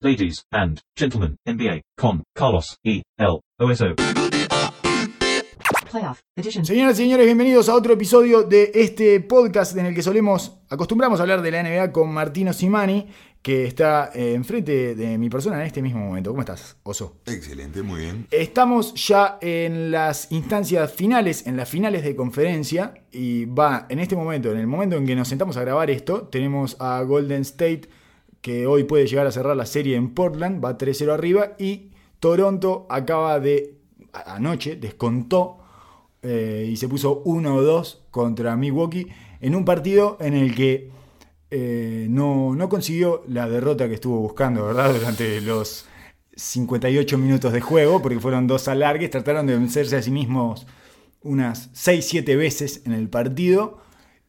ladies and gentlemen, NBA, con Carlos E. L. OSO. Playoff Edition. Señoras y señores, bienvenidos a otro episodio de este podcast en el que solemos, acostumbramos a hablar de la NBA con Martino Simani, que está eh, enfrente de mi persona en este mismo momento. ¿Cómo estás, Oso? Excelente, muy bien. Estamos ya en las instancias finales, en las finales de conferencia, y va en este momento, en el momento en que nos sentamos a grabar esto, tenemos a Golden State, que hoy puede llegar a cerrar la serie en Portland, va 3-0 arriba, y Toronto acaba de, anoche, descontó eh, y se puso 1-2 contra Milwaukee en un partido en el que eh, no, no consiguió la derrota que estuvo buscando, ¿verdad? Durante los 58 minutos de juego, porque fueron dos alargues, trataron de vencerse a sí mismos unas 6-7 veces en el partido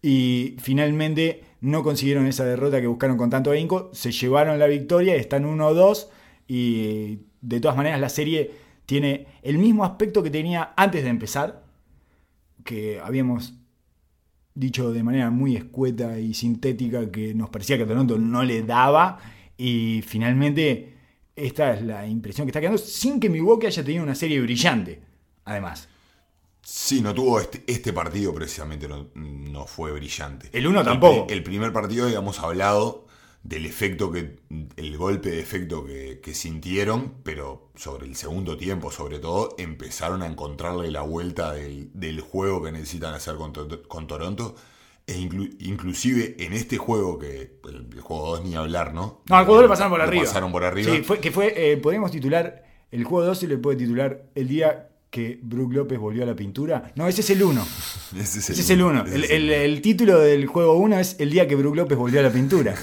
y finalmente no consiguieron esa derrota que buscaron con tanto ahínco, se llevaron la victoria, están 1-2 y de todas maneras la serie tiene el mismo aspecto que tenía antes de empezar, que habíamos dicho de manera muy escueta y sintética que nos parecía que Toronto no le daba y finalmente esta es la impresión que está quedando sin que Milwaukee haya tenido una serie brillante, además. Sí, no tuvo este, este partido precisamente, no, no fue brillante. El uno tampoco. El, primer partido habíamos hablado del efecto que, el golpe de efecto que, que sintieron, pero sobre el segundo tiempo, sobre todo, empezaron a encontrarle la vuelta del, del juego que necesitan hacer con, To- con Toronto. E inclu- inclusive en este juego, que el, el juego 2 ni hablar, ¿no? No, al juego 2 le pasaron por Lo arriba. pasaron por arriba. Sí, fue, que fue, eh, podríamos titular, el juego 2 se le puede titular el día que Brook López volvió a la pintura. No, ese es el 1. Ese es Ese es el 1. ese El, es el- el título del juego 1 es el día que Brook López volvió a la pintura.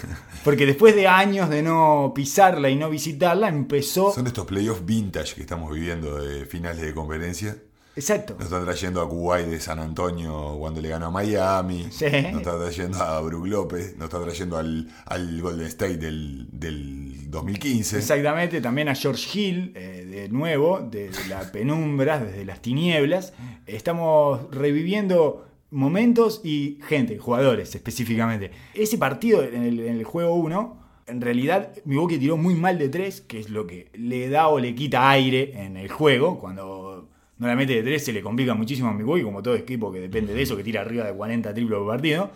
Porque después de años de no pisarla y no visitarla, empezó... Son estos playoffs vintage que estamos viviendo de finales de conferencia. Exacto. Nos están trayendo a Kuwait de San Antonio cuando le ganó a Miami. Sí. Nos está trayendo a Brook López. Nos está trayendo al, al Golden State del, del 2015. Exactamente, también a George Hill, eh, de nuevo, de, de la penumbra, desde las tinieblas. Estamos reviviendo momentos y gente, jugadores específicamente. Ese partido en el, en el juego 1, en realidad Milwaukee tiró muy mal de 3, que es lo que le da o le quita aire en el juego. Cuando no la mete de 3 se le complica muchísimo a Milwaukee, como todo equipo que depende de eso, que tira arriba de 40 triplos por partido.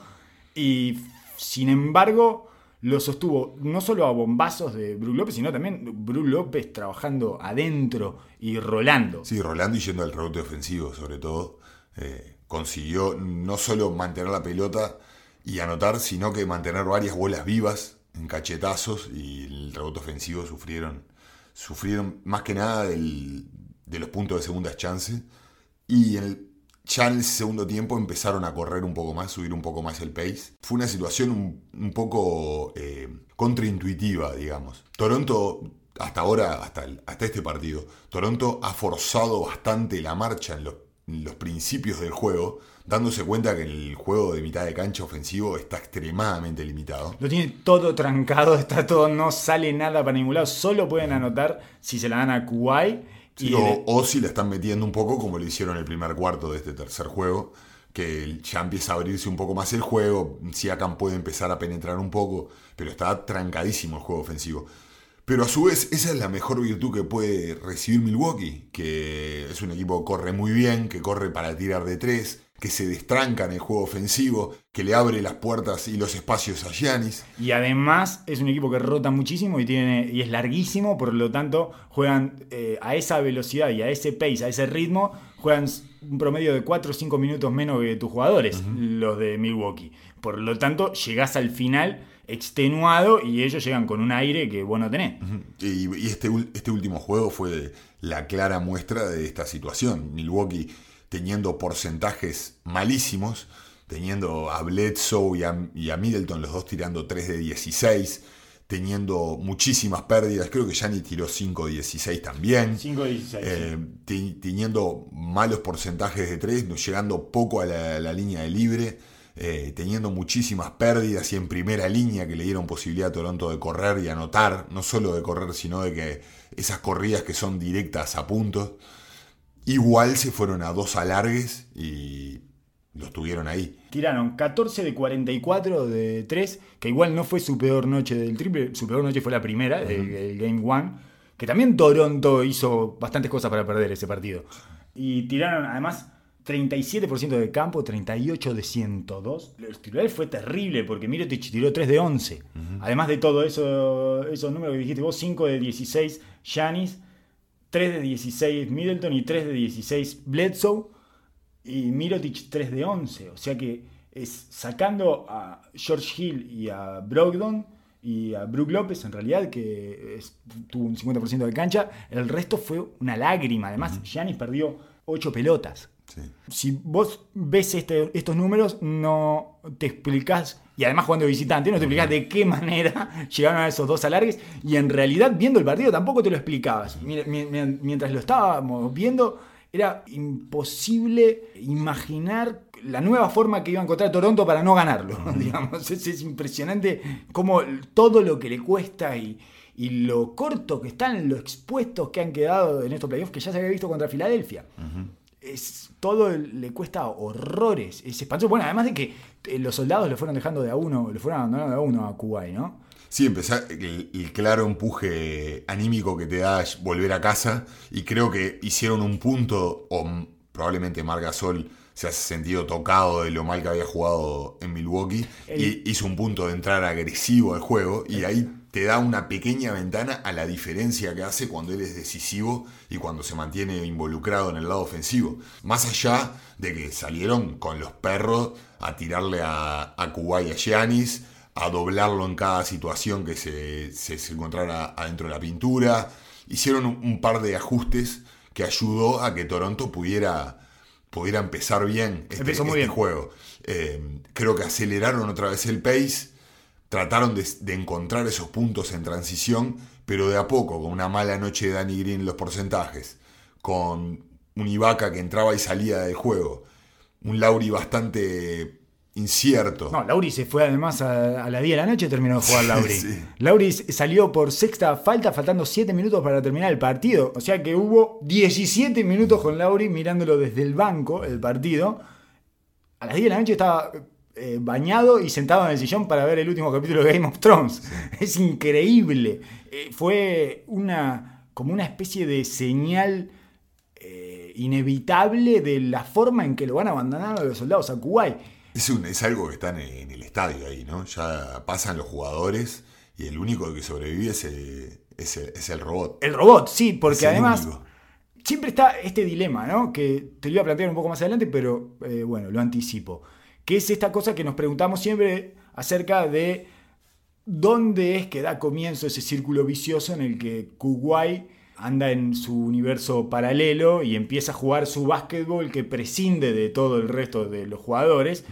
Y sin embargo, lo sostuvo no solo a bombazos de Brook López, sino también Brook López trabajando adentro y rolando. Sí, Rolando y yendo al rebote ofensivo, sobre todo. eh, consiguió no solo mantener la pelota y anotar, sino que mantener varias bolas vivas en cachetazos y el rebote ofensivo sufrieron, sufrieron más que nada del- de los puntos de segundas chances. Y en el, ya en el segundo tiempo empezaron a correr un poco más, subir un poco más el pace. Fue una situación un, poco eh, contraintuitiva, digamos. Toronto, hasta ahora, hasta, hasta este partido, Toronto ha forzado bastante la marcha en los, en los principios del juego, dándose cuenta que el juego de mitad de cancha ofensivo está extremadamente limitado. Lo tiene todo trancado, está todo, no sale nada para ningún lado. Solo pueden anotar si se la dan a Kuwait. Sí, o, si la están metiendo un poco como lo hicieron en el primer cuarto de este tercer juego, que ya empieza a abrirse un poco más el juego, Siakam puede empezar a penetrar un poco, pero está trancadísimo el juego ofensivo. Pero a su vez, esa es la mejor virtud que puede recibir Milwaukee, que es un equipo que corre muy bien, que corre para tirar de tres, que se destranca en el juego ofensivo, que le abre las puertas y los espacios a Giannis. Y además es un equipo que rota muchísimo y, tiene, y es larguísimo, por lo tanto juegan eh, a esa velocidad y a ese pace, a ese ritmo, juegan un promedio de 4 o 5 minutos menos que tus jugadores, los de Milwaukee. Por lo tanto, llegás al final extenuado y ellos llegan con un aire que vos no tenés. Y, y este, este último juego fue la clara muestra de esta situación. Milwaukee teniendo porcentajes malísimos, teniendo a Bledsoe y a, y a Middleton, los dos tirando 3 de 16, teniendo muchísimas pérdidas. Creo que Gianni tiró 5 de 16 también. 5-16. Eh, te- teniendo malos porcentajes de 3, llegando poco a la, la línea de libre, eh, teniendo muchísimas pérdidas y en primera línea que le dieron posibilidad a Toronto de correr y anotar, no solo de correr, sino de que esas corridas que son directas a puntos. Igual se fueron a dos alargues y los tuvieron ahí. Tiraron 14 de 44 de 3, que igual no fue su peor noche del triple, su peor noche fue la primera, el, el Game One, que también Toronto hizo bastantes cosas para perder ese partido. Y tiraron además 37% de campo, 38 de 102. Los titulares fue terrible porque Mirotic tiró 3 de 11. Además de todo eso, esos números que dijiste vos, 5 de 16 Giannis, 3 de 16 Middleton y 3 de 16 Bledsoe. Y Mirotic 3 de 11. O sea que es sacando a George Hill y a Brogdon y a Brook López, en realidad, que es- tuvo un 50% de cancha, el resto fue una lágrima. Además, Giannis perdió 8 pelotas. Sí. Si vos ves este- estos números, no te explicás, y además jugando de visitante, no te explicás de qué manera llegaron a esos dos alargues, y en realidad viendo el partido tampoco te lo explicabas. Mientras lo estábamos viendo, era imposible imaginar la nueva forma que iba a encontrar Toronto para no ganarlo. Digamos, es, es impresionante cómo todo lo que le cuesta y, y lo corto que están, lo expuestos que han quedado en estos playoffs que ya se había visto contra Filadelfia es, todo le cuesta horrores. Es espantoso. Bueno, además de que eh, los soldados le fueron dejando de a uno, le fueron abandonando de a uno a Kuwait, ¿no? Sí, empezar el, el claro empuje anímico que te da volver a casa y creo que hicieron un punto, o probablemente Marc Gasol se ha sentido tocado de lo mal que había jugado en Milwaukee El- y hizo un punto de entrar agresivo al juego y ahí te da una pequeña ventana a la diferencia que hace cuando él es decisivo y cuando se mantiene involucrado en el lado ofensivo. Más allá de que salieron con los perros a tirarle a, a Kuwait y a Giannis, a doblarlo en cada situación que se, se- se encontrara adentro de la pintura. Hicieron un, un par de ajustes que ayudó a que Toronto pudiera, pudiera empezar bien este, Empezó muy este bien. juego. Eh, creo que aceleraron otra vez el pace, trataron de, de encontrar esos puntos en transición, pero de a poco, con una mala noche de Danny Green en los porcentajes, con un Ibaka que entraba y salía del juego, un Lauri bastante incierto. No, Lauri se fue además a, a las 10 de la noche y terminó de jugar Lauri. Sí. Lauri s- salió por sexta falta, faltando 7 minutos para terminar el partido. O sea que hubo 17 minutos con Lauri mirándolo desde el banco, el partido. A las 10 de la noche estaba eh, bañado y sentado en el sillón para ver el último capítulo de Game of Thrones. Es increíble. Eh, fue una como una especie de señal eh, inevitable de la forma en que lo van abandonando los soldados a Kuwait. Es, un- es algo que está en, en el estadio ahí, ¿no? Ya pasan los jugadores y el único que sobrevive es el, es el- es el robot. El robot, sí, porque además único. siempre está este dilema, ¿no? Que te lo iba a plantear un poco más adelante, pero eh, bueno, lo anticipo. Que es esta cosa que nos preguntamos siempre acerca de dónde es que da comienzo ese círculo vicioso en el que Kuwait anda en su universo paralelo y empieza a jugar su básquetbol que prescinde de todo el resto de los jugadores,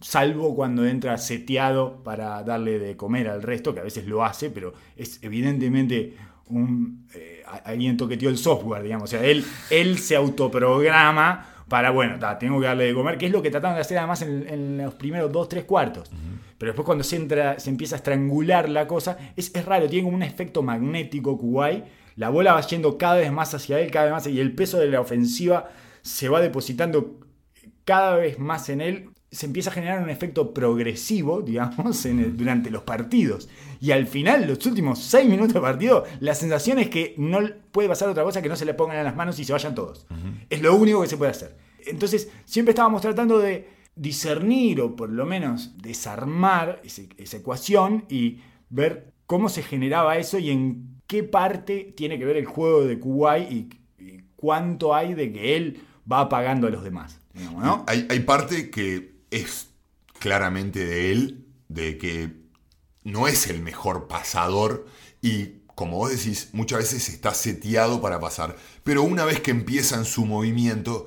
salvo cuando entra seteado para darle de comer al resto, que a veces lo hace, pero es evidentemente un, eh, alguien toqueteó el software, digamos. O sea, él, él se autoprograma para, bueno, ta, tengo que darle de comer, que es lo que trataron de hacer además en, en los primeros dos, tres cuartos. Pero después cuando se, entra, se empieza a estrangular la cosa, es, es raro, tiene como un efecto magnético Kuwait. La bola va yendo cada vez más hacia él, cada vez más, y el peso de la ofensiva se va depositando cada vez más en él, se empieza a generar un efecto progresivo, digamos, en el- durante los partidos. Y al final, los últimos seis minutos de partido, la sensación es que no puede pasar otra cosa que no se le pongan en las manos y se vayan todos. Es lo único que se puede hacer. Entonces, siempre estábamos tratando de discernir o por lo menos desarmar esa ecuación y ver cómo se generaba eso y en qué parte tiene que ver el juego de Kuwait y, cuánto hay de que él va apagando a los demás. ¿no? Hay, hay parte que es claramente de él, de que no es el mejor pasador y como vos decís, muchas veces está seteado para pasar, pero una vez que empieza en su movimiento,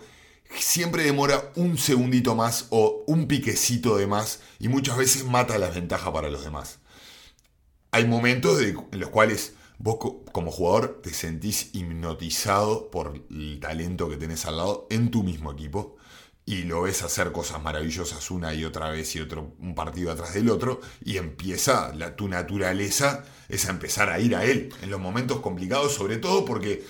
siempre demora un segundito más o un piquecito de más y muchas veces mata las ventajas para los demás. Hay momentos en los cuales vos co- como jugador te sentís hipnotizado por el talento que tenés al lado en tu mismo equipo y lo ves hacer cosas maravillosas una y otra vez y otro un partido atrás del otro y empieza la, tu naturaleza es a empezar a ir a él en los momentos complicados sobre todo porque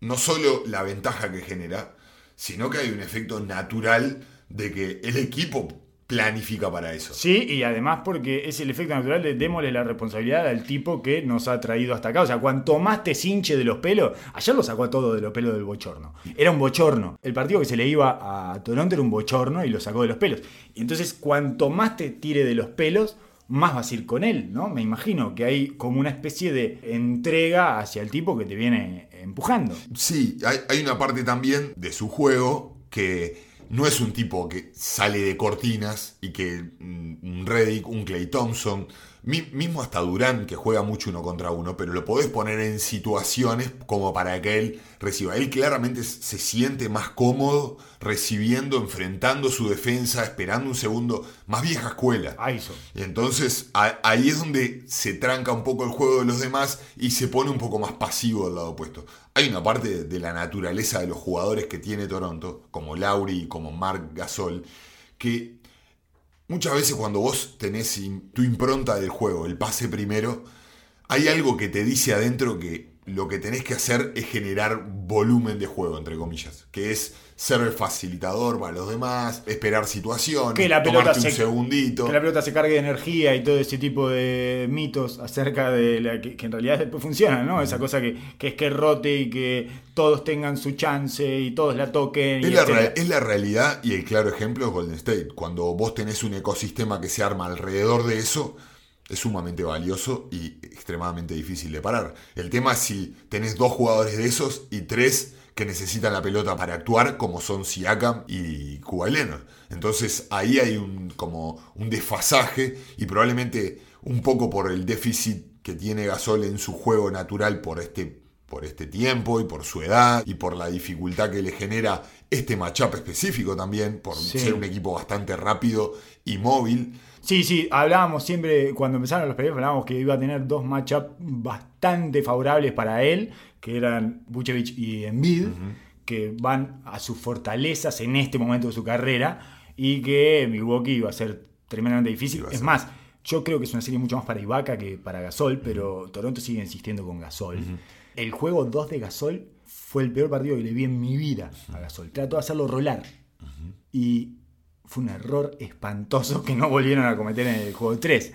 no solo la ventaja que genera sino que hay un efecto natural de que el equipo planifica para eso. Sí, y además porque es el efecto natural de démosle la responsabilidad al tipo que nos ha traído hasta acá. O sea, cuanto más te cinche de los pelos, ayer lo sacó todo de los pelos del bochorno. Era un bochorno. El partido que se le iba a Toronto era un bochorno y lo sacó de los pelos. Y entonces, cuanto más te tire de los pelos, más vas a ir con él, ¿no? Me imagino que hay como una especie de entrega hacia el tipo que te viene empujando. Sí, hay, hay una parte también de su juego que no es un tipo que sale de cortinas y que mm, un Reddick, un Clay Thompson, mismo hasta Durán, que juega mucho uno contra uno, pero lo podés poner en situaciones como para que él reciba. Él claramente se siente más cómodo recibiendo, enfrentando su defensa, esperando un segundo, más vieja escuela. Y entonces ahí es donde se tranca un poco el juego de los demás y se pone un poco más pasivo del lado opuesto. Hay una parte de la naturaleza de los jugadores que tiene Toronto, como Lauri y como Mark Gasol, que muchas veces cuando vos tenés tu impronta del juego, el pase primero, hay algo que te dice adentro que lo que tenés que hacer es generar volumen de juego, entre comillas, que es ser el facilitador para los demás, esperar situaciones, que la pelota un segundito. Que la pelota se cargue de energía y todo ese tipo de mitos acerca de la que, en realidad después funcionan, ¿no? Esa cosa que, es que rote y que todos tengan su chance y todos la toquen. Es, la, es la realidad y el claro ejemplo es Golden State. Cuando vos tenés un ecosistema que se arma alrededor de eso, es sumamente valioso y extremadamente difícil de parar. El tema es si tenés dos jugadores de esos y tres que necesitan la pelota para actuar, como son Siakam y Cuba Entonces ahí hay un, como un desfasaje y probablemente un poco por el déficit que tiene Gasol en su juego natural por este, por este tiempo y por su edad y por la dificultad que le genera este matchup específico también, por ser un equipo bastante rápido y móvil. Sí, sí, hablábamos siempre, cuando empezaron los playoffs, hablábamos que iba a tener dos matchups bastante favorables para él, que eran Buchevich y Embiid, que van a sus fortalezas en este momento de su carrera, y que Milwaukee iba a ser tremendamente difícil. Es más, yo creo que es una serie mucho más para Ibaka que para Gasol, pero Toronto sigue insistiendo con Gasol. El juego 2 de Gasol fue el peor partido que le vi en mi vida a Gasol. Trató de hacerlo rolar. Y fue un error espantoso que no volvieron a cometer en el juego 3.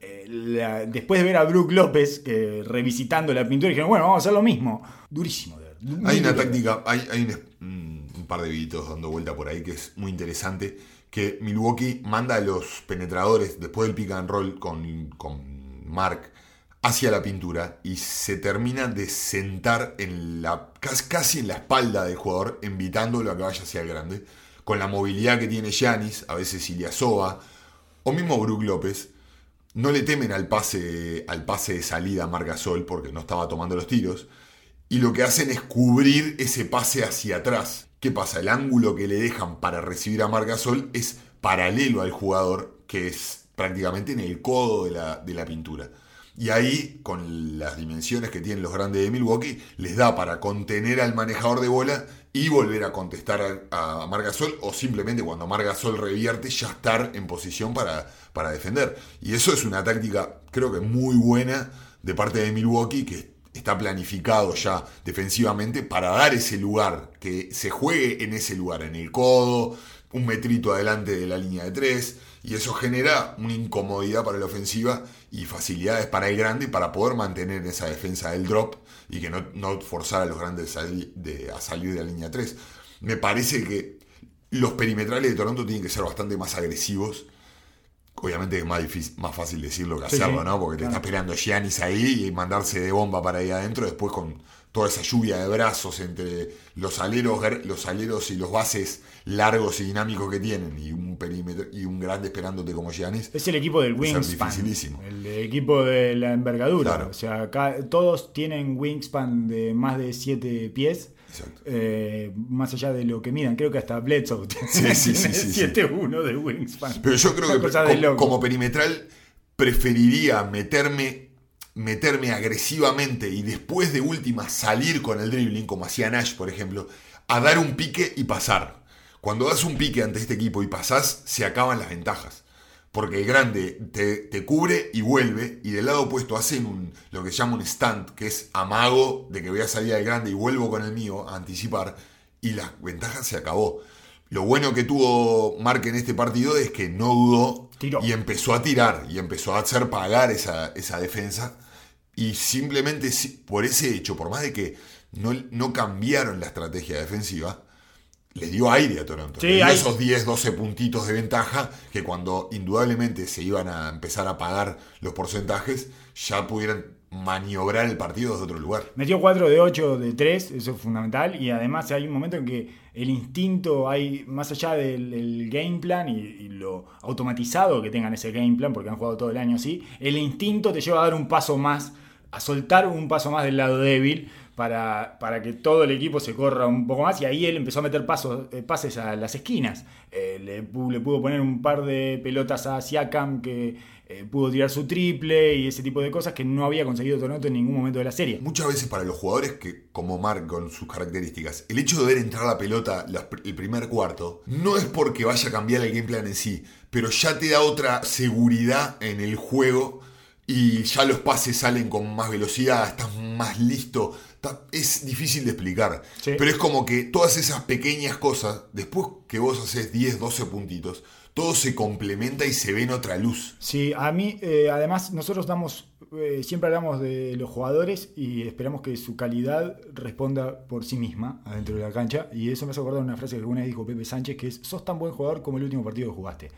Eh, después de ver a Brook López revisitando la pintura, dijeron, bueno, vamos a hacer lo mismo. Durísimo. hay una táctica, hay, un, par de videitos dando vuelta por ahí que es muy interesante, que Milwaukee manda a los penetradores después del pick and roll con, con Mark hacia la pintura y se termina de sentar en la, casi en la espalda del jugador, invitándolo a que vaya hacia el grande con la movilidad que tiene Yanis, a veces Iliasova, o mismo Brook López, no le temen al pase, al pase de salida a Margasol porque no estaba tomando los tiros, y lo que hacen es cubrir ese pase hacia atrás. ¿Qué pasa? El ángulo que le dejan para recibir a Margasol es paralelo al jugador, que es prácticamente en el codo de la, de la pintura. Y ahí, con las dimensiones que tienen los grandes de Milwaukee, les da para contener al manejador de bola y volver a contestar a, Margasol o simplemente cuando Margasol revierte ya estar en posición para, para defender. Y eso es una táctica creo que muy buena de parte de Milwaukee que está planificado ya defensivamente para dar ese lugar, que se juegue en ese lugar, en el codo, un metrito adelante de la línea de tres, y eso genera una incomodidad para la ofensiva y facilidades para el grande para poder mantener esa defensa del drop y que no, forzar a los grandes a salir de la línea 3. Me parece que los perimetrales de Toronto tienen que ser bastante más agresivos. Obviamente es más, difícil, más fácil decirlo que hacerlo, ¿no? Porque te está esperando Giannis ahí y mandarse de bomba para ahí adentro, después con toda esa lluvia de brazos entre los aleros, los aleros y los bases largos y dinámicos que tienen y un perímetro y un grande esperándote como Giannis. Es el equipo del wingspan. El equipo de la envergadura. O sea, acá todos tienen wingspan de más de 7 pies. Eh, más allá de lo que midan, creo que hasta Bledsoe tiene, sí, 7-1 de wingspan. Pero yo creo que como perimetral preferiría meterme meterme agresivamente y después de última salir con el dribbling, como hacía Nash, por ejemplo, a dar un pique y pasar. Cuando das un pique ante este equipo y pasás, se acaban las ventajas. Porque el grande te, cubre y vuelve, y del lado opuesto hacen un, lo que se llama un stand, que es amago de que voy a salir al grande y vuelvo con el mío a anticipar, y la ventaja se acabó. Lo bueno que tuvo Mark en este partido es que no dudó Tiró. y empezó a tirar y empezó a hacer pagar esa, esa defensa. Y simplemente si- por ese hecho, por más de que no, no cambiaron la estrategia defensiva, le dio aire a Toronto. Sí, le dio hay- esos 10, 12 puntitos de ventaja que cuando indudablemente se iban a empezar a pagar los porcentajes, ya pudieran maniobrar el partido desde otro lugar. Metió 4 de 8 de 3, eso es fundamental. Y además hay un momento en que el instinto, hay más allá del, del game plan y, y lo automatizado que tengan ese game plan, porque han jugado todo el año así, el instinto te lleva a dar un paso más, a soltar un paso más del lado débil. Para, para que todo el equipo se corra un poco más y ahí él empezó a meter pasos, eh, pases a las esquinas. Eh, le, pu- le pudo poner un par de pelotas a Siakam que eh, pudo tirar su triple y ese tipo de cosas que no había conseguido Toronto en ningún momento de la serie. Muchas veces para los jugadores que, como Mark, con sus características, el hecho de ver entrar la pelota el primer cuarto no es porque vaya a cambiar el game plan en sí, pero ya te da otra seguridad en el juego y ya los pases salen con más velocidad, estás más listo. Está- Es difícil de explicar, Sí. pero es como que todas esas pequeñas cosas, después que vos haces 10, 12 puntitos, todo se complementa y se ve en otra luz. Sí, a mí, eh, además, nosotros damos, eh, siempre hablamos de los jugadores y esperamos que su calidad responda por sí misma adentro de la cancha. Y eso me hace acordar una frase que alguna vez dijo Pepe Sánchez, que es, sos tan buen jugador como el último partido que jugaste.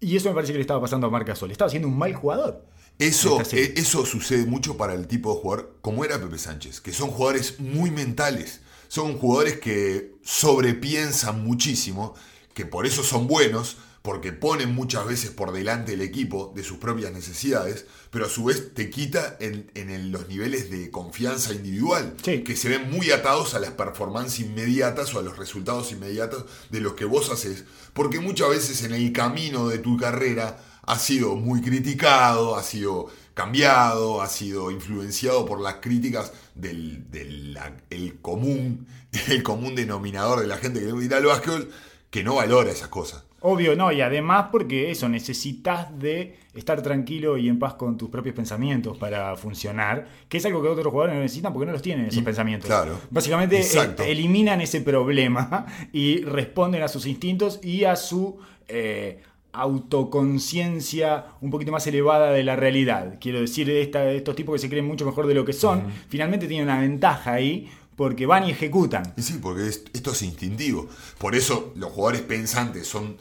Y eso me parece que le estaba pasando a Marc Gasol. Estaba siendo un mal jugador. Eso, eh, eso sucede mucho para el tipo de jugador como era Pepe Sánchez, que son jugadores muy mentales, son jugadores que sobrepiensan muchísimo, que por eso son buenos, porque ponen muchas veces por delante el equipo de sus propias necesidades, pero a su vez te quita en, en el- los niveles de confianza individual, Sí. que se ven muy atados a las performances inmediatas o a los resultados inmediatos de los que vos haces, porque muchas veces en el camino de tu carrera ha sido muy criticado, ha sido cambiado, ha sido influenciado por las críticas del, del- la- el común, el común denominador de la gente que le gusta al básquetbol, que no valora esas cosas. Obvio, no, y además porque eso, necesitas de estar tranquilo y en paz con tus propios pensamientos para funcionar, que es algo que otros jugadores no necesitan porque no los tienen esos Y- pensamientos. claro. Básicamente eh, Exacto. eliminan ese problema y responden a sus instintos y a su eh, autoconciencia un poquito más elevada de la realidad. Quiero decir, esta- estos tipos que se creen mucho mejor de lo que son, finalmente tienen una ventaja ahí porque van y ejecutan. Y sí, porque es- esto es instintivo. Por eso los jugadores pensantes son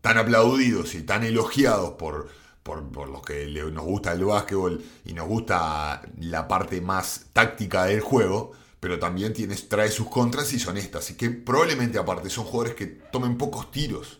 tan aplaudidos y tan elogiados por, por, por los que le- nos gusta el básquetbol y nos gusta la parte más táctica del juego, pero también tienes, trae sus contras y son estas. Y que probablemente aparte son jugadores que tomen pocos tiros.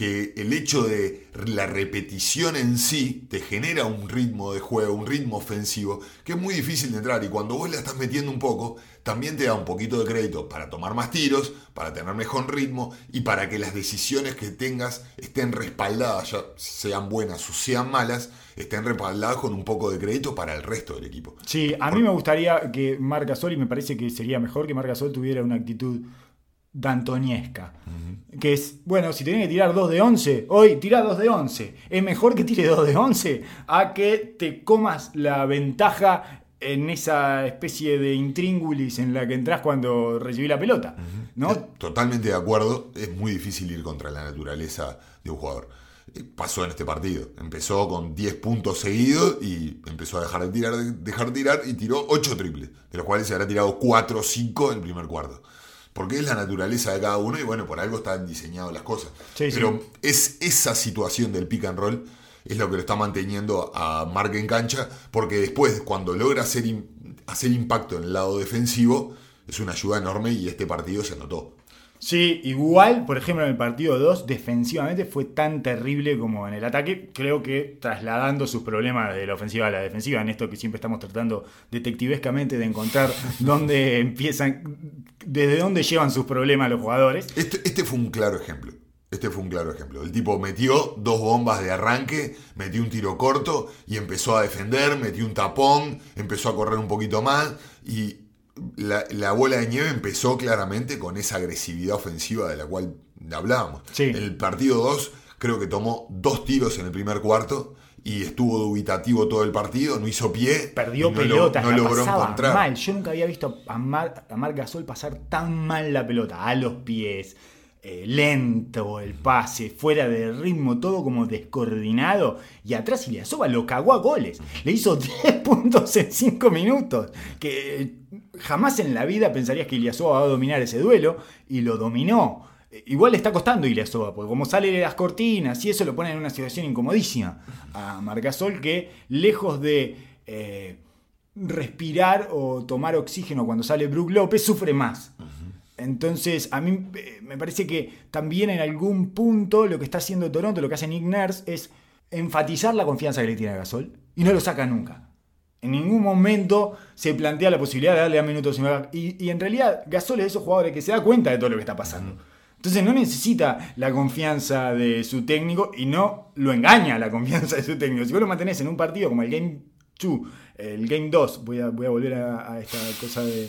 Que el hecho de la repetición en sí te genera un ritmo de juego, un ritmo ofensivo, que es muy difícil de entrar. Y cuando vos la estás metiendo un poco, también te da un poquito de crédito para tomar más tiros, para tener mejor ritmo y para que las decisiones que tengas estén respaldadas, ya sean buenas o sean malas, estén respaldadas con un poco de crédito para el resto del equipo. Sí, a mí me gustaría que Marc Gasol, y me parece que sería mejor que Marc Gasol tuviera una actitud dantoniesca. Que es, bueno, si tenés que tirar 2 de 11, hoy tira 2 de 11. Es mejor que tire 2 de 11 a que te comas la ventaja en esa especie de intríngulis en la que entras cuando recibí la pelota. ¿no? Totalmente de acuerdo, es muy difícil ir contra la naturaleza de un jugador. Eh, Pasó en este partido. Empezó con 10 puntos seguidos y empezó a dejar de tirar, dejar de tirar y tiró 8 triples, de los cuales se habrá tirado 4 o 5 en el primer cuarto. Porque es la naturaleza de cada uno y bueno, por algo están diseñadas las cosas. Sí, sí. Pero es esa situación del pick and roll es lo que lo está manteniendo a Mark en cancha, porque después cuando logra hacer, hacer impacto en el lado defensivo, es una ayuda enorme y este partido se anotó. Sí, igual, por ejemplo, en el partido 2, defensivamente fue tan terrible como en el ataque. Creo que trasladando sus problemas de la ofensiva a la defensiva, en esto que siempre estamos tratando detectivescamente de encontrar dónde empiezan, desde dónde llevan sus problemas los jugadores. Este, este fue un claro ejemplo. Este fue un claro ejemplo. El tipo metió dos bombas de arranque, metió un tiro corto y empezó a defender, metió un tapón, empezó a correr un poquito más y la, la bola de nieve empezó claramente con esa agresividad ofensiva de la cual hablábamos. Sí. El partido 2 creo que tomó dos tiros en el primer cuarto y estuvo dubitativo todo el partido, no hizo pie. Perdió no lo- pelotas, no la logró pasaba encontrar. mal. Yo nunca había visto a Mar, a Marc Gasol pasar tan mal la pelota, a los pies, eh, lento el pase, fuera de ritmo, todo como descoordinado. Y atrás Iliasova lo cagó a goles. Le hizo 10 puntos en 5 minutos. Que eh, jamás en la vida pensarías que Iliasova va a dominar ese duelo. Y lo dominó. Eh, Igual le está costando Iliasova, porque como sale de las cortinas y eso lo pone en una situación incomodísima a Margasol que lejos de respirar o tomar oxígeno cuando sale Brook López sufre más. Entonces, a mí eh, me parece que también en algún punto lo que está haciendo Toronto, lo que hace Nick Nurse, es enfatizar la confianza que le tiene a Gasol y no lo saca nunca. En ningún momento se plantea la posibilidad de darle a minutos y, y en realidad Gasol es de esos jugadores que se da cuenta de todo lo que está pasando. Entonces no necesita la confianza de su técnico y no lo engaña la confianza de su técnico. Si vos lo mantenés en un partido como el Game 2, el Game 2, voy a, voy a volver a, esta cosa de,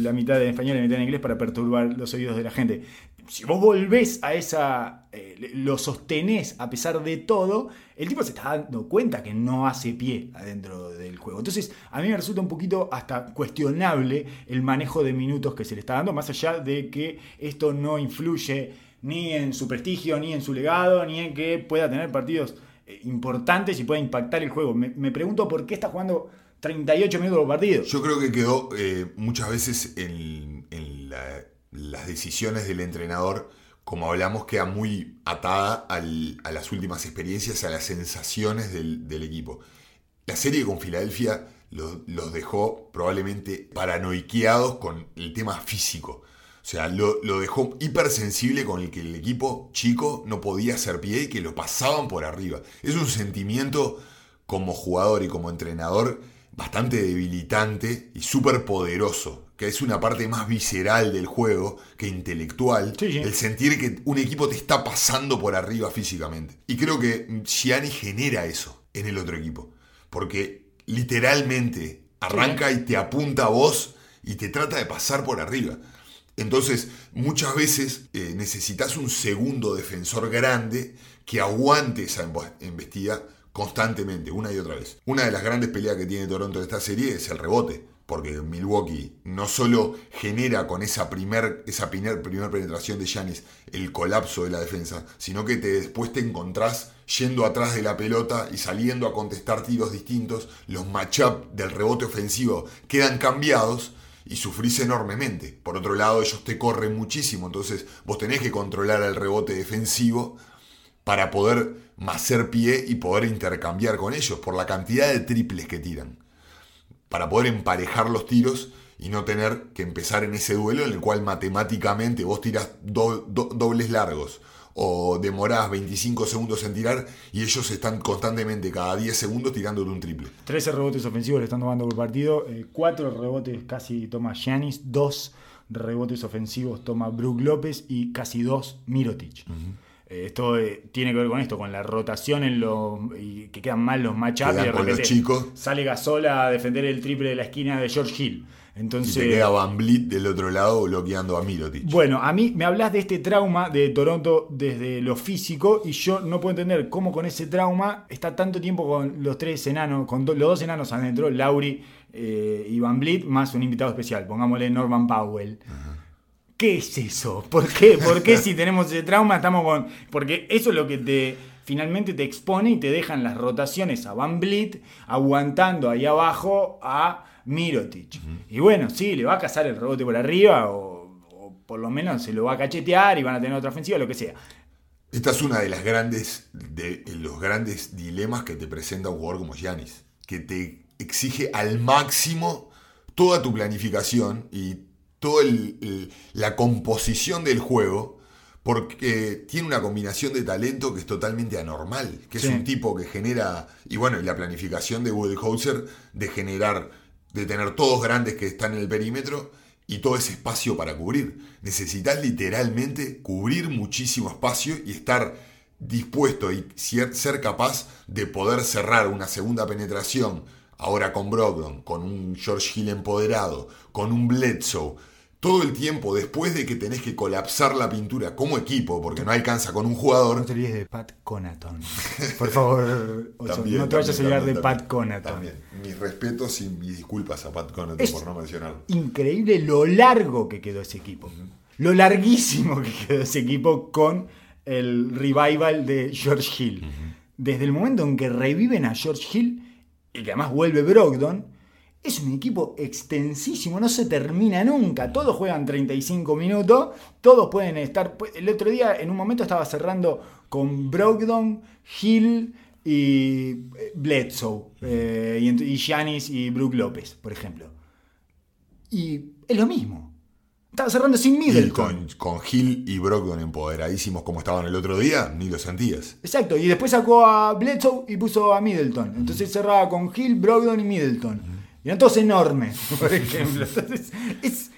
la mitad en español y la mitad en inglés para perturbar los oídos de la gente. Si vos volvés a esa, eh, lo sostenés a pesar de todo, el tipo se está dando cuenta que no hace pie adentro del juego. Entonces, a mí me resulta un poquito hasta cuestionable el manejo de minutos que se le está dando, más allá de que esto no influye ni en su prestigio, ni en su legado, ni en que pueda tener partidos importantes y pueda impactar el juego. Me, me, pregunto por qué está jugando 38 minutos por partido. Yo creo que quedó eh, muchas veces en, en la, las decisiones del entrenador, como hablamos, queda muy atada al, a las últimas experiencias, a las sensaciones del, del equipo. La serie con Filadelfia los, los dejó probablemente paranoiqueados con el tema físico. O sea, lo, lo, dejó hipersensible con el que el equipo chico no podía hacer pie y que lo pasaban por arriba. Es un sentimiento como jugador y como entrenador bastante debilitante y súper poderoso, que es una parte más visceral del juego que intelectual, Sí, sí. el sentir que un equipo te está pasando por arriba físicamente. Y creo que Gianni genera eso en el otro equipo, porque literalmente arranca y te apunta a vos y te trata de pasar por arriba. Entonces, muchas veces eh, necesitas un segundo defensor grande que aguante esa embestida constantemente, una y otra vez. Una de las grandes peleas que tiene Toronto en esta serie es el rebote, porque Milwaukee no solo genera con esa primer, esa primer, penetración de Giannis el colapso de la defensa, sino que te, después te encontrás yendo atrás de la pelota y saliendo a contestar tiros distintos, los matchup del rebote ofensivo quedan cambiados y sufrís enormemente. Por otro lado, ellos te corren muchísimo, entonces vos tenés que controlar el rebote defensivo para poder hacer pie y poder intercambiar con ellos por la cantidad de triples que tiran. Para poder emparejar los tiros y no tener que empezar en ese duelo en el cual matemáticamente vos tiras do, do, dobles largos o demorás 25 segundos en tirar y ellos están constantemente cada 10 segundos tirándote un triple. 13 rebotes ofensivos le están tomando por partido, 4 rebotes casi toma Giannis, 2 rebotes ofensivos toma Brook López y casi 2 Mirotic. Uh -huh. Esto eh, tiene que ver con esto, con la rotación en los y que quedan mal los matchups y de repente los chicos. sale Gasol a defender el triple de la esquina de George Hill. Entonces, y te queda Van Vliet del otro lado bloqueando a Mirotic. Bueno, a mí me hablas de este trauma de Toronto desde lo físico y yo no puedo entender cómo con ese trauma está tanto tiempo con los tres enanos, con los dos enanos adentro, Lauri eh, y Van Vliet, más un invitado especial, pongámosle Norman Powell. ¿Qué es eso? ¿Por qué? ¿Por qué si tenemos ese trauma estamos con...? Porque eso es lo que te finalmente te expone y te dejan las rotaciones a Van Vliet aguantando ahí abajo a Mirotic. Uh -huh. Y bueno, sí, le va a cazar el rebote por arriba o, o, por lo menos se lo va a cachetear y van a tener otra ofensiva, lo que sea. Esta es una de las grandes de los grandes dilemas que te presenta un jugador como Giannis, que te exige al máximo toda tu planificación y toda el, el, la composición del juego porque tiene una combinación de talento que es totalmente anormal, que sí. es un tipo que genera, y bueno, y la planificación de Budenholzer de generar, de tener todos grandes que están en el perímetro y todo ese espacio para cubrir. Necesitas literalmente cubrir muchísimo espacio y estar dispuesto y ser capaz de poder cerrar una segunda penetración, ahora con Brogdon, con un George Hill empoderado, con un Bledsoe, todo el tiempo después de que tenés que colapsar la pintura como equipo, porque no alcanza con un jugador. No te olvides de Pat Conaton. Por favor, también, no te vayas a olvidar de Pat Conaton. También. Mis respetos y mis disculpas a Pat Conaton es por no mencionarlo. Increíble lo largo que quedó ese equipo. lo larguísimo que quedó ese equipo con el revival de George Hill. Desde el momento en que reviven a George Hill y que además vuelve Brogdon, es un equipo extensísimo, no se termina nunca. Todos juegan 35 minutos, todos pueden estar. El otro día, en un momento, estaba cerrando con Brogdon, Hill y eh, Bledsoe, eh, y Giannis y Brook López, por ejemplo. Y es lo mismo. Estaba cerrando sin Middleton. Y con, Hill y Brogdon empoderadísimos como estaban el otro día, ni lo sentías. Exacto, y después sacó a Bledsoe y puso a Middleton. Entonces cerraba con Hill, Brogdon y Middleton. Y eran todos enormes, por ejemplo. Entonces, es,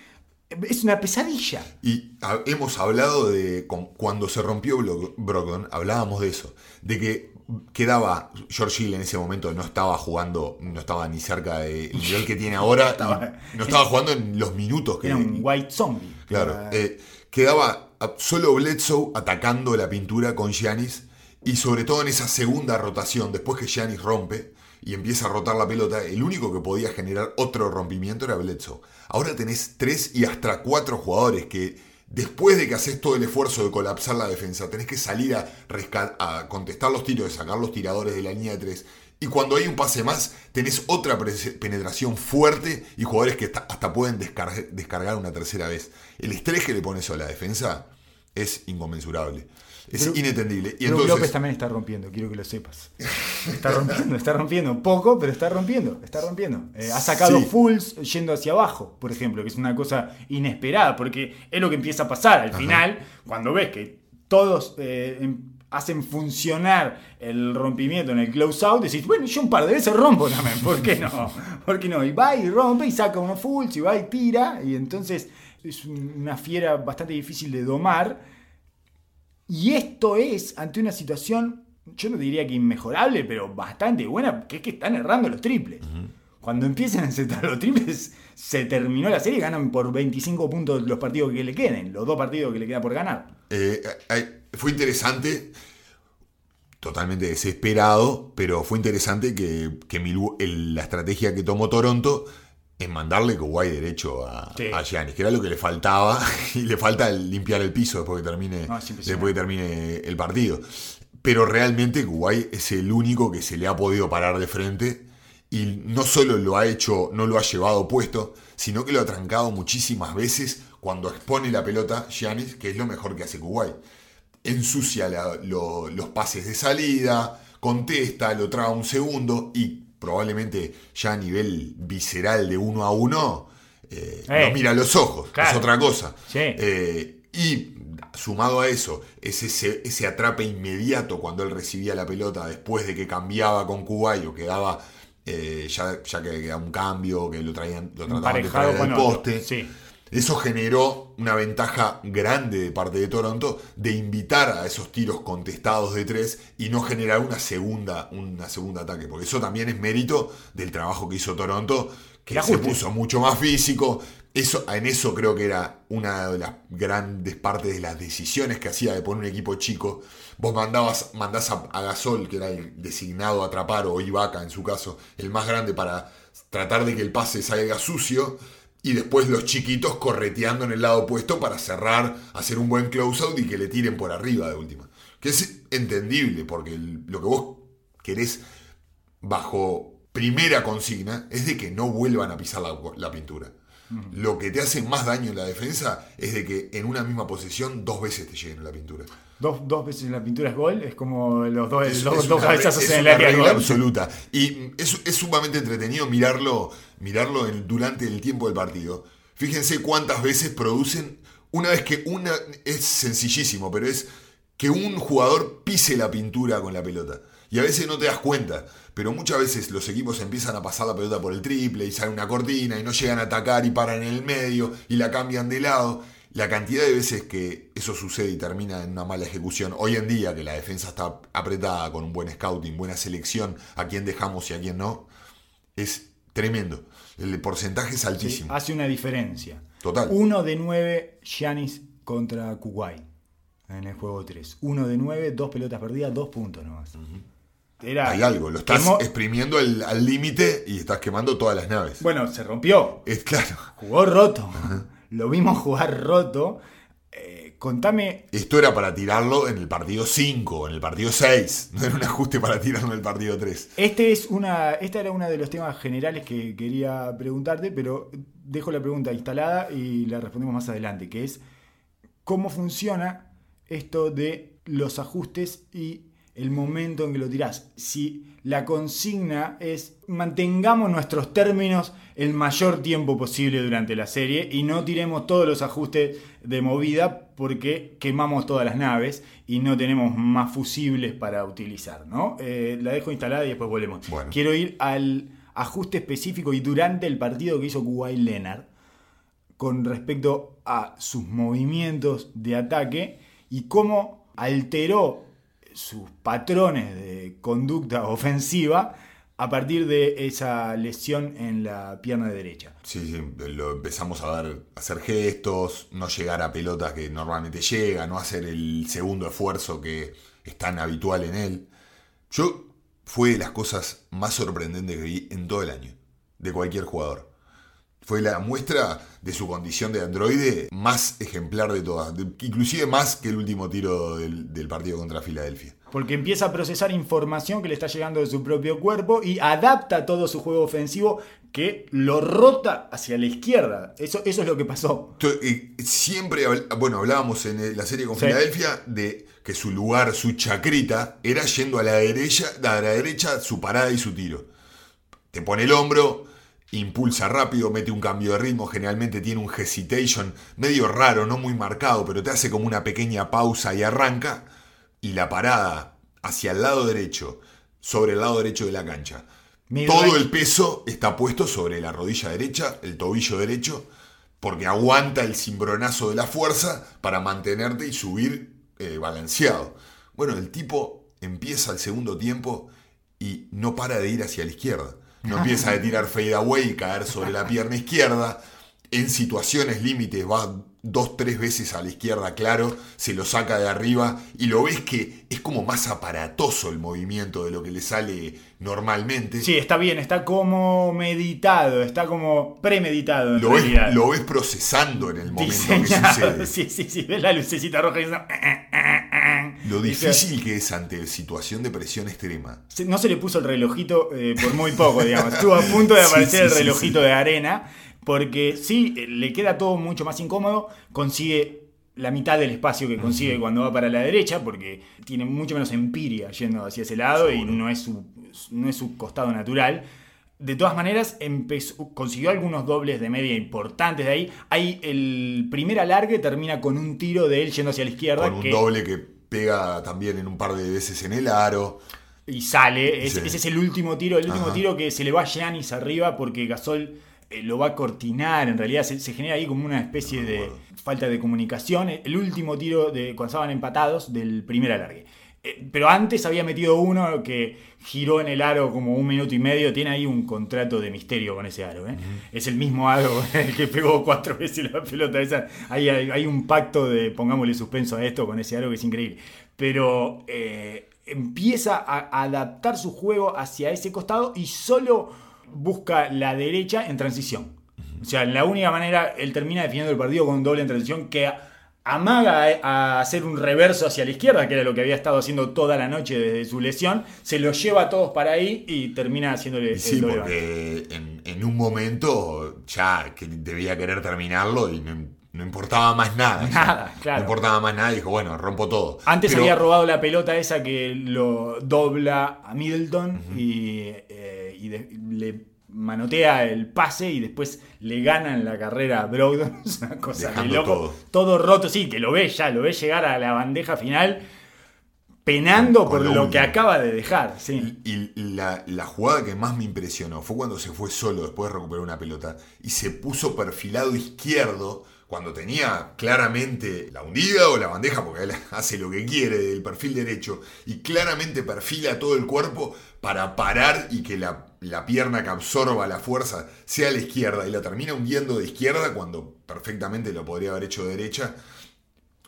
es una pesadilla. Y hemos hablado de cuando se rompió Brogdon, hablábamos de eso, de que quedaba George Hill en ese momento no estaba jugando, no estaba ni cerca del nivel que tiene ahora, no estaba jugando en los minutos que era un white zombie. Claro, eh, quedaba solo Bledsoe atacando la pintura con Giannis y sobre todo en esa segunda rotación, después que Giannis rompe, y empieza a rotar la pelota, el único que podía generar otro rompimiento era Bledsoe. Ahora tenés tres y hasta cuatro jugadores que después de que haces todo el esfuerzo de colapsar la defensa, tenés que salir a, contestar los tiros, de sacar los tiradores de la línea de tres. Y cuando hay un pase más, tenés otra penetración fuerte y jugadores que hasta pueden descargar una tercera vez. El estrés que le pones a la defensa es inconmensurable. Es inentendible. Y entonces... López también está rompiendo, quiero que lo sepas. Está rompiendo, está rompiendo. Poco, pero está rompiendo, está rompiendo. Eh, ha sacado fulls yendo hacia abajo, por ejemplo, que es una cosa inesperada, porque es lo que empieza a pasar. Al final, cuando ves que todos eh, em, hacen funcionar el rompimiento en el close out, decís, bueno, yo un par de veces rompo también, ¿por qué no? ¿Por qué no? Y va y rompe y saca unos fulls y va y tira, y entonces es una fiera bastante difícil de domar y esto es ante una situación, yo no diría que inmejorable, pero bastante buena, que es que están errando los triples. Cuando empiezan a aceptar los triples, se terminó la serie y ganan por 25 puntos los partidos que le queden, los dos partidos que le quedan por ganar. Eh, eh, fue interesante, totalmente desesperado, pero fue interesante que, la estrategia que tomó Toronto en mandarle Kuwait derecho a, Giannis, que era lo que le faltaba, y le falta limpiar el piso después que termine, después que termine el partido. Pero realmente Kuwait es el único que se le ha podido parar de frente y no solo lo ha hecho, no lo ha llevado puesto, sino que lo ha trancado muchísimas veces cuando expone la pelota Giannis, que es lo mejor que hace Kuwait. Ensucia los pases de salida, contesta, lo traba un segundo y probablemente ya a nivel visceral de uno a uno, eh, eh mira a los ojos, es otra cosa. Eh, y sumado a eso, ese, ese atrape inmediato cuando él recibía la pelota después de que cambiaba con Kuwait o quedaba eh, ya, ya que quedaba un cambio, que lo traían, lo trataban de traer del poste. Eso generó una ventaja grande de parte de Toronto de invitar a esos tiros contestados de tres y no generar una segunda, una segunda ataque. Porque eso también es mérito del trabajo que hizo Toronto, que se puso mucho más físico. Eso, en eso creo que era una de las grandes partes de las decisiones que hacía de poner un equipo chico. Vos mandabas, mandás a, a Gasol, que era el designado a atrapar, o Ibaka en su caso, el más grande para tratar de que el pase salga sucio y después los chiquitos correteando en el lado opuesto para cerrar, hacer un buen close-out y que le tiren por arriba de última. Que es entendible, porque lo que vos querés bajo primera consigna es de que no vuelvan a pisar la, pintura. Mm. Lo que te hace más daño en la defensa es de que en una misma posición dos veces te lleguen a la pintura. Dos, dos, veces en la pintura es gol, es como los dos, los, dos cabezazos en el área. regla absoluta. Y es, es, sumamente entretenido mirarlo, mirarlo durante el tiempo del partido. Fíjense cuántas veces producen. Una vez que una. Es sencillísimo, pero es que un jugador pise la pintura con la pelota. Y a veces no te das cuenta, pero muchas veces los equipos empiezan a pasar la pelota por el triple y sale una cortina y no llegan a atacar y paran en el medio y la cambian de lado la cantidad de veces que eso sucede y termina en una mala ejecución, hoy en día que la defensa está apretada con un buen scouting, buena selección, a quién dejamos y a quién no, es tremendo. El porcentaje es altísimo. hace una diferencia. Total. Uno de nueve Giannis contra Kuwait en el juego 3. Uno de nueve, dos pelotas perdidas, dos puntos nomás. Hay algo, lo estás exprimiendo al límite y estás quemando todas las naves. Bueno, se rompió. Es claro. Jugó roto lo vimos jugar roto eh, contame. Esto era para tirarlo en el partido 5, en el partido 6. No era un ajuste para tirarlo en el partido 3. Este es una, esta era uno de los temas generales que quería preguntarte, pero dejo la pregunta instalada y la respondemos más adelante, que es cómo funciona esto de los ajustes y el momento en que lo tirás. Si la consigna es mantengamos nuestros términos el mayor tiempo posible durante la serie y no tiremos todos los ajustes de movida porque quemamos todas las naves y no tenemos más fusibles para utilizar, ¿no? Eh, la dejo instalada y después volvemos. Bueno. Quiero ir al ajuste específico y durante el partido que hizo Kuwait Leonard con respecto a sus movimientos de ataque y cómo alteró sus patrones de conducta ofensiva a partir de esa lesión en la pierna derecha. Sí, sí, lo empezamos a ver, hacer gestos, no llegar a pelotas que normalmente llega, no hacer el segundo esfuerzo que es tan habitual en él. Yo fue de las cosas más sorprendentes que vi en todo el año, de cualquier jugador. Fue la muestra de su condición de androide más ejemplar de todas, de- inclusive más que el último tiro del, del partido contra Filadelfia. Porque empieza a procesar información que le está llegando de su propio cuerpo y adapta todo su juego ofensivo que lo rota hacia la izquierda. Eso, eso es lo que pasó. Eh, Siempre, bueno, hablábamos en la serie con Sí. Filadelfia de que su lugar, su chacrita, era yendo a la derecha, a la derecha su parada y su tiro. Te pone el hombro, impulsa rápido, mete un cambio de ritmo, generalmente tiene un hesitation medio raro, no muy marcado, pero te hace como una pequeña pausa y arranca, y la parada hacia el lado derecho, sobre el lado derecho de la cancha. Mid Todo range. el peso está puesto sobre la rodilla derecha, el tobillo derecho, porque aguanta el cimbronazo de la fuerza para mantenerte y subir eh, balanceado. Bueno, el tipo empieza el segundo tiempo y no para de ir hacia la izquierda. No empieza a tirar fade away y caer sobre la pierna izquierda. En situaciones límites va dos, tres veces a la izquierda, claro, se lo saca de arriba y lo ves que es como más aparatoso el movimiento de lo que le sale normalmente. Sí, está bien, está como meditado, está como premeditado en lo, ves, lo ves procesando en el momento que sucede. Sí, sí, sí, ves la lucecita roja y dice, "Eh, eh, eh". Lo difícil que es ante situación de presión extrema. No se le puso el relojito eh, por muy poco, digamos. Estuvo a punto de aparecer sí, el relojito sí. de arena, porque sí, eh, le queda todo mucho más incómodo, consigue la mitad del espacio que consigue cuando va para la derecha, porque tiene mucho menos empiria yendo hacia ese lado y no es su, no es su costado natural. De todas maneras, empezó, consiguió algunos dobles de media importantes de ahí. Ahí el primer alargue termina con un tiro de él yendo hacia la izquierda. Con un que- doble que pega también en un par de veces en el aro. y sale. Es- Sí. Ese es el último tiro, el último Ajá. tiro que se le va a Giannis arriba porque Gasol lo va a cortinar. En realidad se, se genera ahí como una especie No de falta de comunicación. El último tiro de cuando estaban empatados del primer alargue. Eh, Pero antes había metido uno que giró en el aro como un minuto y medio. Tiene ahí un contrato de misterio con ese aro. ¿eh? Es el mismo aro el que pegó cuatro veces la pelota. Esa, hay, hay- hay un pacto de pongámosle suspenso a esto con ese aro que es increíble. Pero eh, empieza a adaptar su juego hacia ese costado y solo busca la derecha en transición. O sea, la única manera, él termina definiendo el partido con un doble en transición que amaga a hacer un reverso hacia la izquierda, que era lo que había estado haciendo toda la noche desde su lesión, se lo lleva a todos para ahí y termina haciéndole Y el sí, doble porque en, en un momento ya que debía querer terminarlo y no, no importaba más nada. ya. Nada, claro. No importaba más nada y dijo, bueno, rompo todo. Antes Pero- había robado la pelota esa que lo dobla a Middleton y, eh, y de- le manotea el pase y después le ganan la carrera a Brogdon. Es una cosa de loco. todo. Todo roto, sí, que lo ves ya, lo ves llegar a la bandeja final penando por lo que acaba de dejar. Sí. Y la, la jugada que más me impresionó fue cuando se fue solo después de recuperar una pelota y se puso perfilado izquierdo cuando tenía claramente la hundida o la bandeja, porque él hace lo que quiere del perfil derecho, y claramente perfila todo el cuerpo para parar y que la, la pierna que absorba la fuerza sea a la izquierda y la termina hundiendo de izquierda cuando perfectamente lo podría haber hecho de derecha.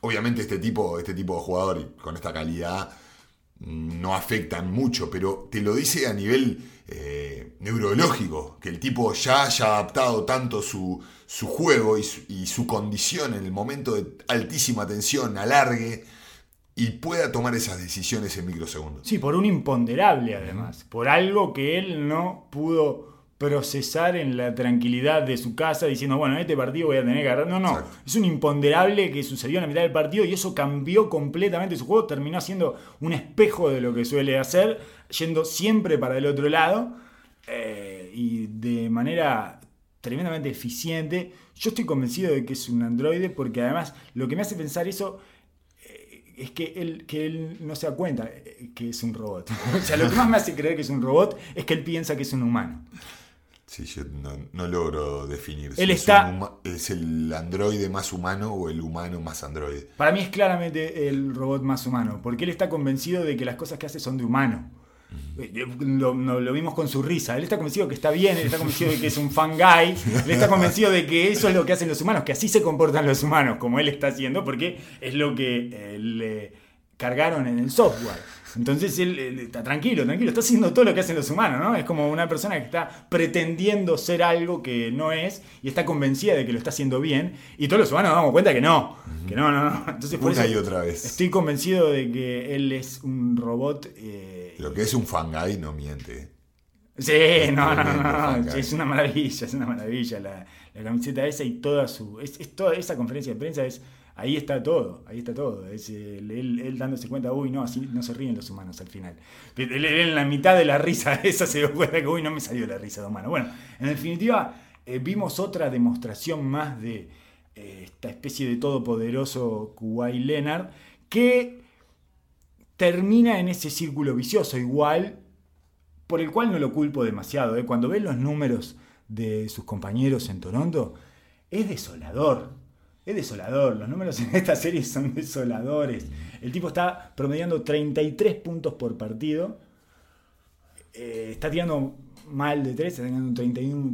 Obviamente este tipo, este tipo de jugador con esta calidad no afectan mucho, pero te lo dice a nivel eh, neurológico, que el tipo ya haya adaptado tanto su, su juego y su, y su condición en el momento de altísima tensión, alargue y pueda tomar esas decisiones en microsegundos. Sí, por un imponderable además, por algo que él no pudo procesar en la tranquilidad de su casa diciendo, bueno, en este partido voy a tener que agarrar. No, no, Exacto. es un imponderable que sucedió en la mitad del partido y eso cambió completamente su juego, terminó siendo un espejo de lo que suele hacer, yendo siempre para el otro lado eh, y de manera tremendamente eficiente. Yo estoy convencido de que es un androide porque además lo que me hace pensar eso es que él, que él no se da cuenta eh, que es un robot. o sea, lo que más me hace creer que es un robot es que él piensa que es un humano. Sí, yo no, no logro definir si Él es, está- un huma- es el androide más humano o el humano más androide. Para mí es claramente el robot más humano, porque él está convencido de que las cosas que hace son de humano. Eh, Lo, lo vimos con su risa. Él está convencido que está bien, él está convencido de que es un fan guy, él está convencido de que eso es lo que hacen los humanos, que así se comportan los humanos, como él está haciendo, porque es lo que eh, le cargaron en el software. Entonces él, él está tranquilo, tranquilo, está haciendo todo lo que hacen los humanos, ¿no? Es como una persona que está pretendiendo ser algo que no es y está convencida de que lo está haciendo bien, y todos los humanos nos damos cuenta que no, que no, no, no. Entonces por Una eso y otra vez. estoy convencido de que él es un robot. eh, Lo que es un fangai no miente. Sí, no, no, no, es una maravilla, es una maravilla la, la camiseta esa y toda su, es, es toda esa conferencia de prensa es, ahí está todo, ahí está todo, el- él, dándose cuenta, uy, no, así no se ríen los humanos al final. Él, en la mitad de la risa esa se dio cuenta que, uy, no me salió la risa de humano. Bueno, en definitiva, eh, vimos otra demostración más de eh, esta especie de todopoderoso Kuwait Leonard que termina en ese círculo vicioso, igual por el cual no lo culpo demasiado. ¿eh? Cuando ves los números de sus compañeros en Toronto, es desolador. Es desolador. Los números en esta serie son desoladores. El tipo está promediando 33 puntos por partido. Eh, está tirando mal de 3, está teniendo un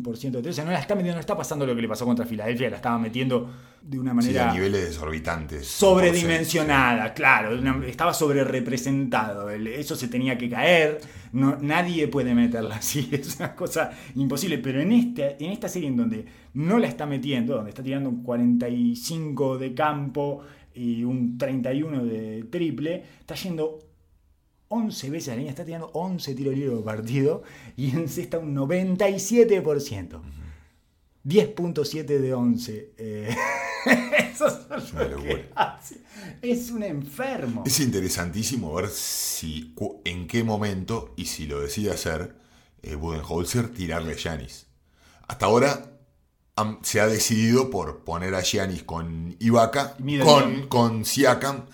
31% de 3. O sea, no la está metiendo, no está pasando lo que le pasó contra Filadelfia, la estaba metiendo de una Sí, manera a niveles desorbitantes. sobredimensionada, claro, una- estaba sobre representado, eso se tenía que caer, no, nadie puede meterla así, es una cosa imposible, pero en, este, en esta serie en donde no la está metiendo, donde está tirando un 45 de campo y un 31 de triple, está yendo 11 veces la línea, está tirando 11 tiros libres por partido y encesta un 97%. 10.7 de 11. eh, eso es una locura. Es un enfermo. Es interesantísimo ver si en qué momento y si lo decide hacer eh, Budenholzer tirarle a Giannis. Hasta ahora se ha decidido por poner a Giannis con Ibaka, Middleton. con, con Siakam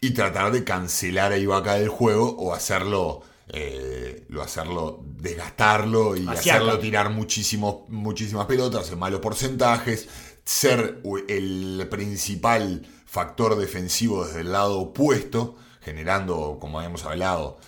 y tratar de cancelar a Ibaka del juego o hacerlo, eh, lo hacerlo desgastarlo y hacerlo tirar muchísimos, muchísimas pelotas en malos porcentajes, ser el principal factor defensivo desde el lado opuesto, generando, como habíamos hablado,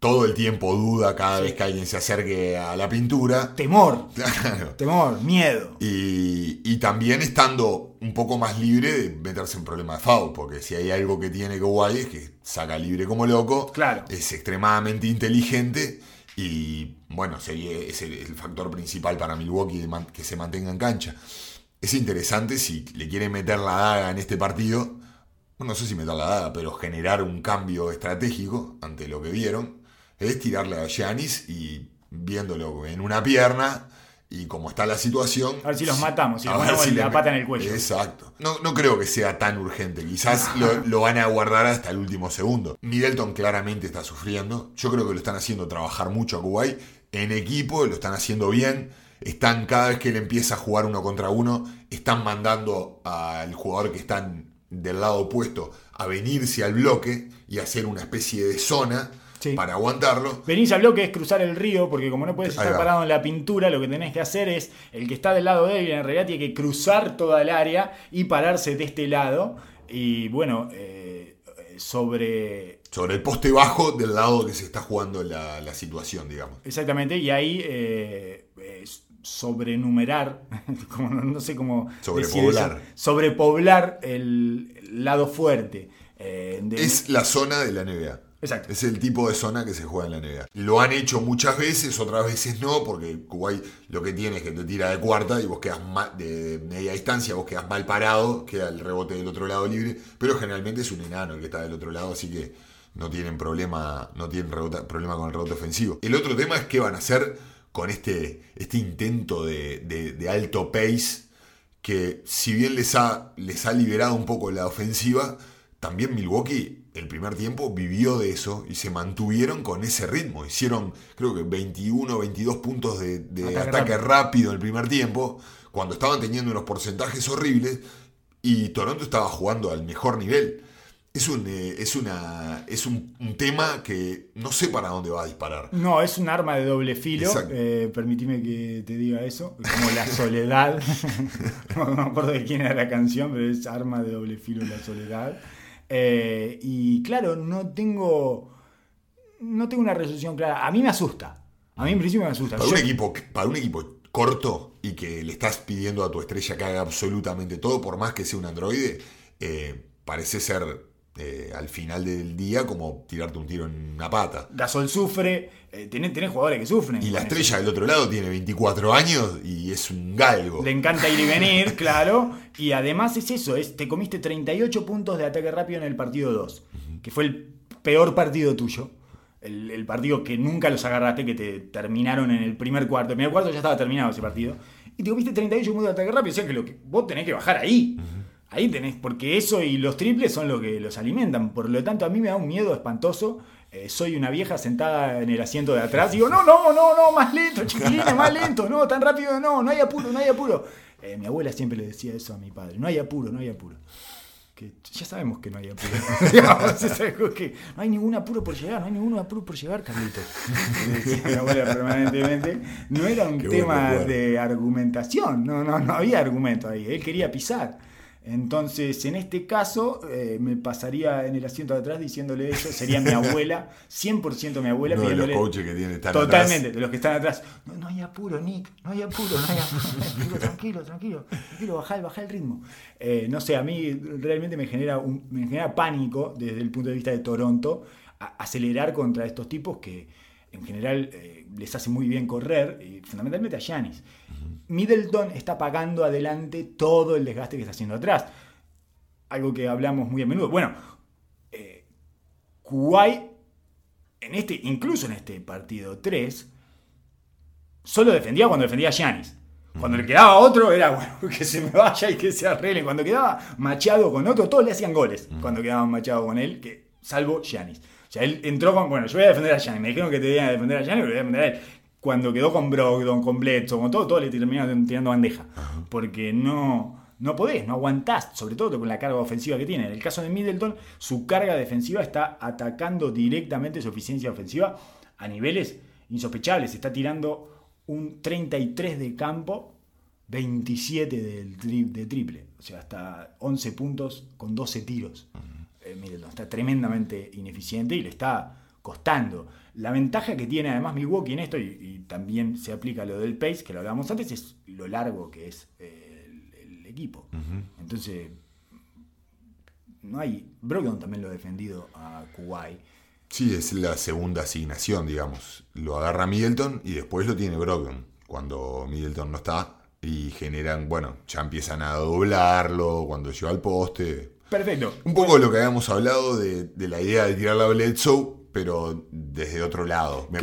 todo el tiempo duda cada vez que alguien se acerque a la pintura. Temor, Claro. temor, miedo. Y, y también estando un poco más libre de meterse en problemas de foul, porque si hay algo que tiene Kawhi es que saca libre como loco, Claro. es extremadamente inteligente y bueno, sería, es el, el factor principal para Milwaukee de man- que se mantenga en cancha. Es interesante si le quieren meter la daga en este partido, bueno, no sé si meter la daga, pero generar un cambio estratégico ante lo que vieron, es tirarle a Giannis y viéndolo en una pierna y como está la situación. A ver si los matamos, si a le ver si la le- pata en el cuello. Exacto. No, no creo que sea tan urgente. Quizás lo, lo van a guardar hasta el último segundo. Middleton claramente está sufriendo. Yo creo que lo están haciendo trabajar mucho a Kuwait. En equipo lo están haciendo bien. Están, cada vez que él empieza a jugar uno contra uno, están mandando al jugador que está del lado opuesto a venirse al bloque y hacer una especie de zona Sí. para aguantarlo. Venís al bloque es cruzar el río, porque como no puedes estar parado en la pintura, lo que tenés que hacer es, el que está del lado débil en realidad tiene que cruzar toda el área y pararse de este lado. Y bueno, eh, sobre... Sobre el poste bajo del lado que se está jugando la, la situación, digamos. Exactamente, y ahí eh, eh, sobrenumerar, como no, no sé cómo... Sobrepoblar. sobrepoblar el lado fuerte. eh, de- Es la zona de la NBA. Exacto. Es el tipo de zona que se juega en la NBA. Lo han hecho muchas veces, otras veces no, porque Kuwait lo que tiene es que te tira de cuarta y vos quedas mal, de media distancia, vos quedas mal parado, queda el rebote del otro lado libre, pero generalmente es un enano el que está del otro lado, así que no tienen problema, no tienen problema con el rebote ofensivo. El otro tema es qué van a hacer con este, este intento de, de- de alto pace que si bien les ha, les ha liberado un poco la ofensiva, también Milwaukee el primer tiempo vivió de eso y se mantuvieron con ese ritmo. Hicieron creo que 21, 22 puntos de, de Ataque ataque, rápido. rápido. el primer tiempo, cuando estaban teniendo unos porcentajes horribles y Toronto estaba jugando al mejor nivel. Es un, eh, es una, es un, un tema que no sé para dónde va a disparar. No, es un arma de doble filo. Eh, permitime que te diga eso. Como la soledad. no me acuerdo de quién era la canción, pero es arma de doble filo la soledad. Eh, y claro, no tengo. No tengo una resolución clara. A mí me asusta. A mí en principio me asusta. Para Yo- un, equipo, para un equipo corto y que le estás pidiendo a tu estrella que haga absolutamente todo, por más que sea un androide, eh, parece ser eh, al final del día como tirarte un tiro en una pata. Gasol sufre. eh, tenés, tenés jugadores que sufren. Y la eso. estrella del otro lado tiene 24 años y es un galgo. Le encanta ir y venir, claro. Y además es eso, es, te comiste 38 puntos de ataque rápido en el partido 2, que fue el peor partido tuyo. El, el partido que nunca los agarraste, que te terminaron en el primer cuarto. El primer cuarto ya estaba terminado ese partido. Y te comiste 38 puntos de ataque rápido. O sea que, lo que vos tenés que bajar ahí. Ahí tenés, porque eso y los triples son lo que los alimentan. Por lo tanto, a mí me da un miedo espantoso. Eh, soy una vieja sentada en el asiento de atrás. Digo, no, no, no, no, más lento, chiquilines, más lento. No, tan rápido no, no hay apuro, no hay apuro. Eh, mi abuela siempre le decía eso a mi padre. No hay apuro, no hay apuro. Que ya sabemos que no hay apuro. Digamos, es algo que no hay ningún apuro por llegar, no hay ningún apuro por llegar, Carlitos. Le decía mi abuela permanentemente. No era un Qué tema de argumentación, no, no, no había argumento ahí. Él quería pisar. Entonces, en este caso, eh, me pasaría en el asiento de atrás diciéndole eso. Sería mi abuela, 100% mi abuela, Uno de los coaches que tiene estar Totalmente, atrás. de los que están atrás. No, no hay apuro, Nick, no hay apuro, no hay apuro, tranquilo, tranquilo, tranquilo, bajá, bajá el ritmo. Eh, no sé, a mí realmente me genera, un- me genera pánico desde el punto de vista de Toronto a- acelerar contra estos tipos que en general eh, les hace muy bien correr, y fundamentalmente a Giannis. Middleton está pagando adelante todo el desgaste que está haciendo atrás. Algo que hablamos muy a menudo. Bueno, eh, Kuwait en este, incluso en este partido 3, solo defendía cuando defendía a Giannis. Cuando le quedaba otro era bueno que se me vaya y que se arreglen. Cuando quedaba Machado con otro, todos le hacían goles. Cuando quedaban Machado con él, que, salvo Giannis. O sea, él entró con, bueno, yo voy a defender a Giannis. Me dijeron que te iban a defender a Giannis, pero voy a defender a él. Cuando quedó con Brogdon, con Bledsoe, con todo, todo le terminaron tirando bandeja. Porque no, no podés, no aguantás, sobre todo con la carga ofensiva que tiene. En el caso de Middleton, su carga defensiva está atacando directamente su eficiencia ofensiva a niveles insospechables. Está tirando un 33 de campo, 27 del tri- de triple. O sea, hasta 11 puntos con 12 tiros. Eh, Middleton está tremendamente ineficiente y le está costando. La ventaja que tiene además Milwaukee en esto, y, y también se aplica lo del pace, que lo hablábamos antes, es lo largo que es el, el equipo. Entonces, no hay. Brogdon también lo ha defendido a Kuwait. Sí, es la segunda asignación, digamos. Lo agarra Middleton y después lo tiene Brogdon. Cuando Middleton no está y generan, bueno, ya empiezan a doblarlo cuando llega al poste. Perfecto. Un poco lo que habíamos hablado de, de la idea de tirar la Bledsoe, pero desde otro lado. Me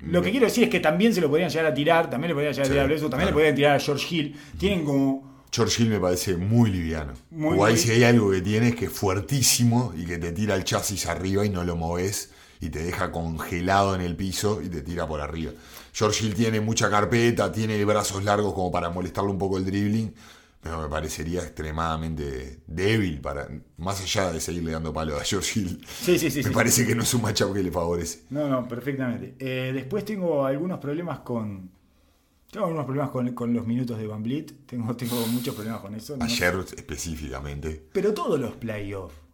lo que quiero decir es que también se lo podrían llegar a tirar, también le podrían llegar a Sí, tirar a Bledsoe, también claro. le podrían tirar a George Hill. Tienen como. George Hill me parece muy liviano. Muy muy- si hay algo que tiene es que es fuertísimo y que te tira el chasis arriba y no lo moves y te deja congelado en el piso y te tira por arriba. George Hill tiene mucha carpeta, tiene brazos largos como para molestarle un poco el dribbling, me parecería extremadamente débil para más allá de seguirle dando palo a George Hill. Sí, sí, sí. me sí. parece que no es un matchup que le favorece. No, no, perfectamente. Eh, después tengo algunos problemas con. Tengo algunos problemas con, con los minutos de Van Vliet. Tengo, tengo muchos problemas con eso. no Ayer específicamente. Pero todos los playoffs.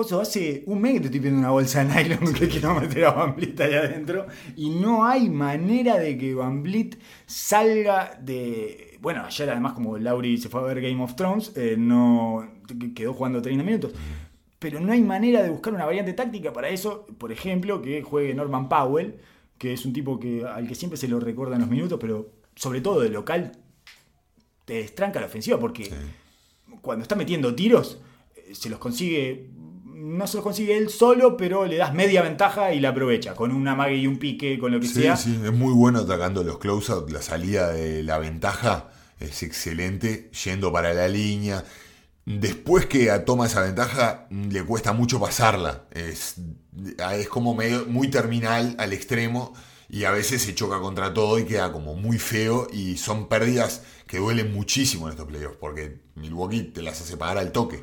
Oso, hace un mes que te estoy pidiendo una bolsa de nylon que quiero meter a Van Vliet ahí adentro. Y no hay manera de que Van Vliet salga de. Bueno, ayer además, como Lauri se fue a ver Game of Thrones, eh, no quedó jugando 30 minutos. pero no hay manera de buscar una variante táctica para eso. Por ejemplo, que juegue Norman Powell, que es un tipo que, al que siempre se lo recuerda en los minutos, pero sobre todo de local te destranca la ofensiva porque cuando está metiendo tiros eh, se los consigue no se los consigue él solo, pero le das media ventaja y la aprovecha, con una mague y un pique, con lo que Sí, sea. sí, es muy bueno atacando los close-out. La salida de la ventaja es excelente, yendo para la línea. Después que toma esa ventaja, le cuesta mucho pasarla. Es, es como medio, muy terminal al extremo y a veces se choca contra todo y queda como muy feo. Y son pérdidas que duelen muchísimo en estos playoffs porque Milwaukee te las hace pagar al toque.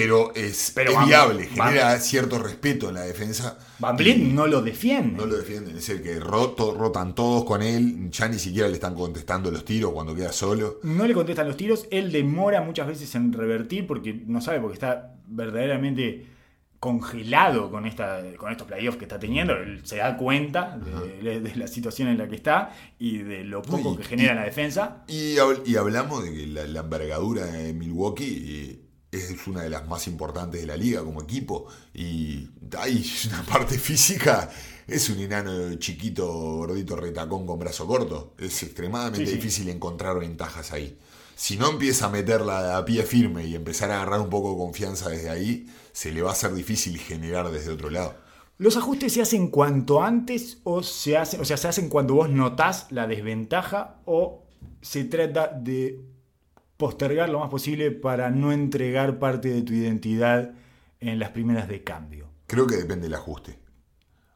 Pero es, Pero es Van- viable, Van- genera cierto respeto en la defensa. Van Vliet no lo defiende. no lo defienden, es el que roto, rotan todos con él, ya ni siquiera le están contestando los tiros cuando queda solo. No le contestan los tiros, él demora muchas veces en revertir porque no sabe, porque está verdaderamente congelado con, esta, con estos playoffs que está teniendo. Él se da cuenta de, de la situación en la que está y de lo poco y- que genera y- la defensa. Y, y hablamos de que la, la envergadura de Milwaukee eh, es una de las más importantes de la liga como equipo. Y hay una parte física, es un enano chiquito, gordito, retacón con brazo corto. Es extremadamente Sí, sí. difícil encontrar ventajas ahí. Si no empieza a meterla a pie firme y empezar a agarrar un poco de confianza desde ahí, se le va a ser difícil generar desde otro lado. ¿Los ajustes se hacen cuanto antes o se hacen, o sea, se hacen cuando vos notás la desventaja o se trata de postergar lo más posible para no entregar parte de tu identidad en las primeras de cambio? Creo que depende del ajuste.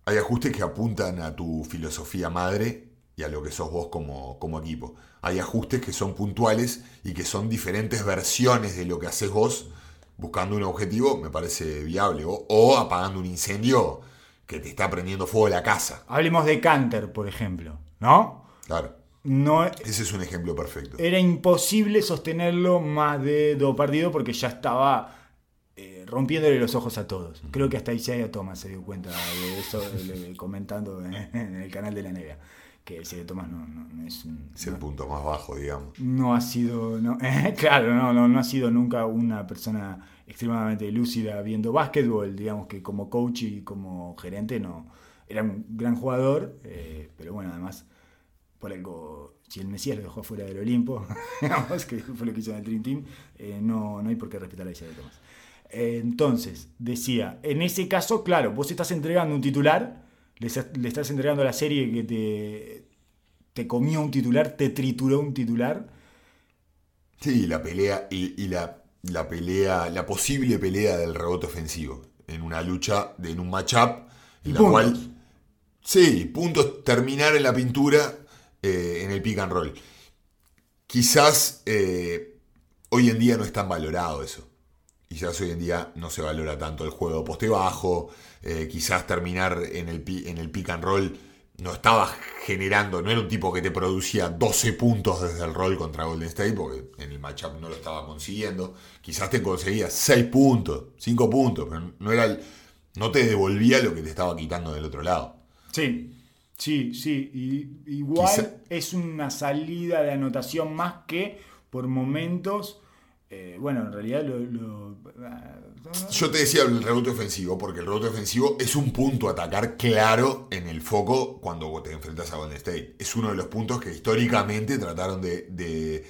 Hay ajustes que apuntan a tu filosofía madre y a lo que sos vos como, como equipo. Hay ajustes que son puntuales y que son diferentes versiones de lo que haces vos buscando un objetivo, me parece viable. O, o apagando un incendio que te está prendiendo fuego la casa. Hablemos de Canter, por ejemplo, ¿no? Claro, No ese es un ejemplo perfecto. era imposible sostenerlo más de dos partidos porque ya estaba eh, rompiéndole los ojos a todos. Creo que hasta Isaiah Thomas se dio cuenta de eso comentando en, en el canal de la NBA. Que Isaiah Thomas no, no- no es un- Es el punto más bajo, digamos. no ha sido, no, claro, no, no, no ha sido nunca una persona extremadamente lúcida viendo básquetbol, digamos que como coach y como gerente no, era un gran jugador, eh, pero bueno, además, por algo, si el Mesías lo dejó fuera del Olimpo, digamos que fue lo que hizo en el Dream Team, eh, no, no hay por qué respetar a Isaiah Thomas. Eh, entonces, decía, en ese caso, claro, vos estás entregando un titular, le, estás- le estás entregando a la serie que te, te comió un titular, te trituró un titular. Sí, la pelea y, y la, la pelea, la posible pelea del rebote ofensivo en una lucha, de- en un matchup, en la puntos. cual, sí, puntos, terminar en la pintura eh, en el pick and roll. Quizás eh, hoy en día no es tan valorado eso. Quizás hoy en día no se valora tanto el juego poste bajo. eh, quizás terminar en el, en el pick and roll no estaba generando, no era un tipo que te producía 12 puntos desde el roll contra Golden State, porque en el matchup no lo estaba consiguiendo. Quizás te conseguía 6 puntos, 5 puntos, pero no, era el- no te devolvía lo que te estaba quitando del otro lado. Sí, sí, sí. Y, igual Quizá- es una salida de anotación más que por momentos. eh, bueno, en realidad lo. lo- ah, Yo te decía el rebote ofensivo, porque el rebote ofensivo es un punto a atacar claro en el foco cuando te enfrentas a Golden State. Es uno de los puntos que históricamente trataron de, de-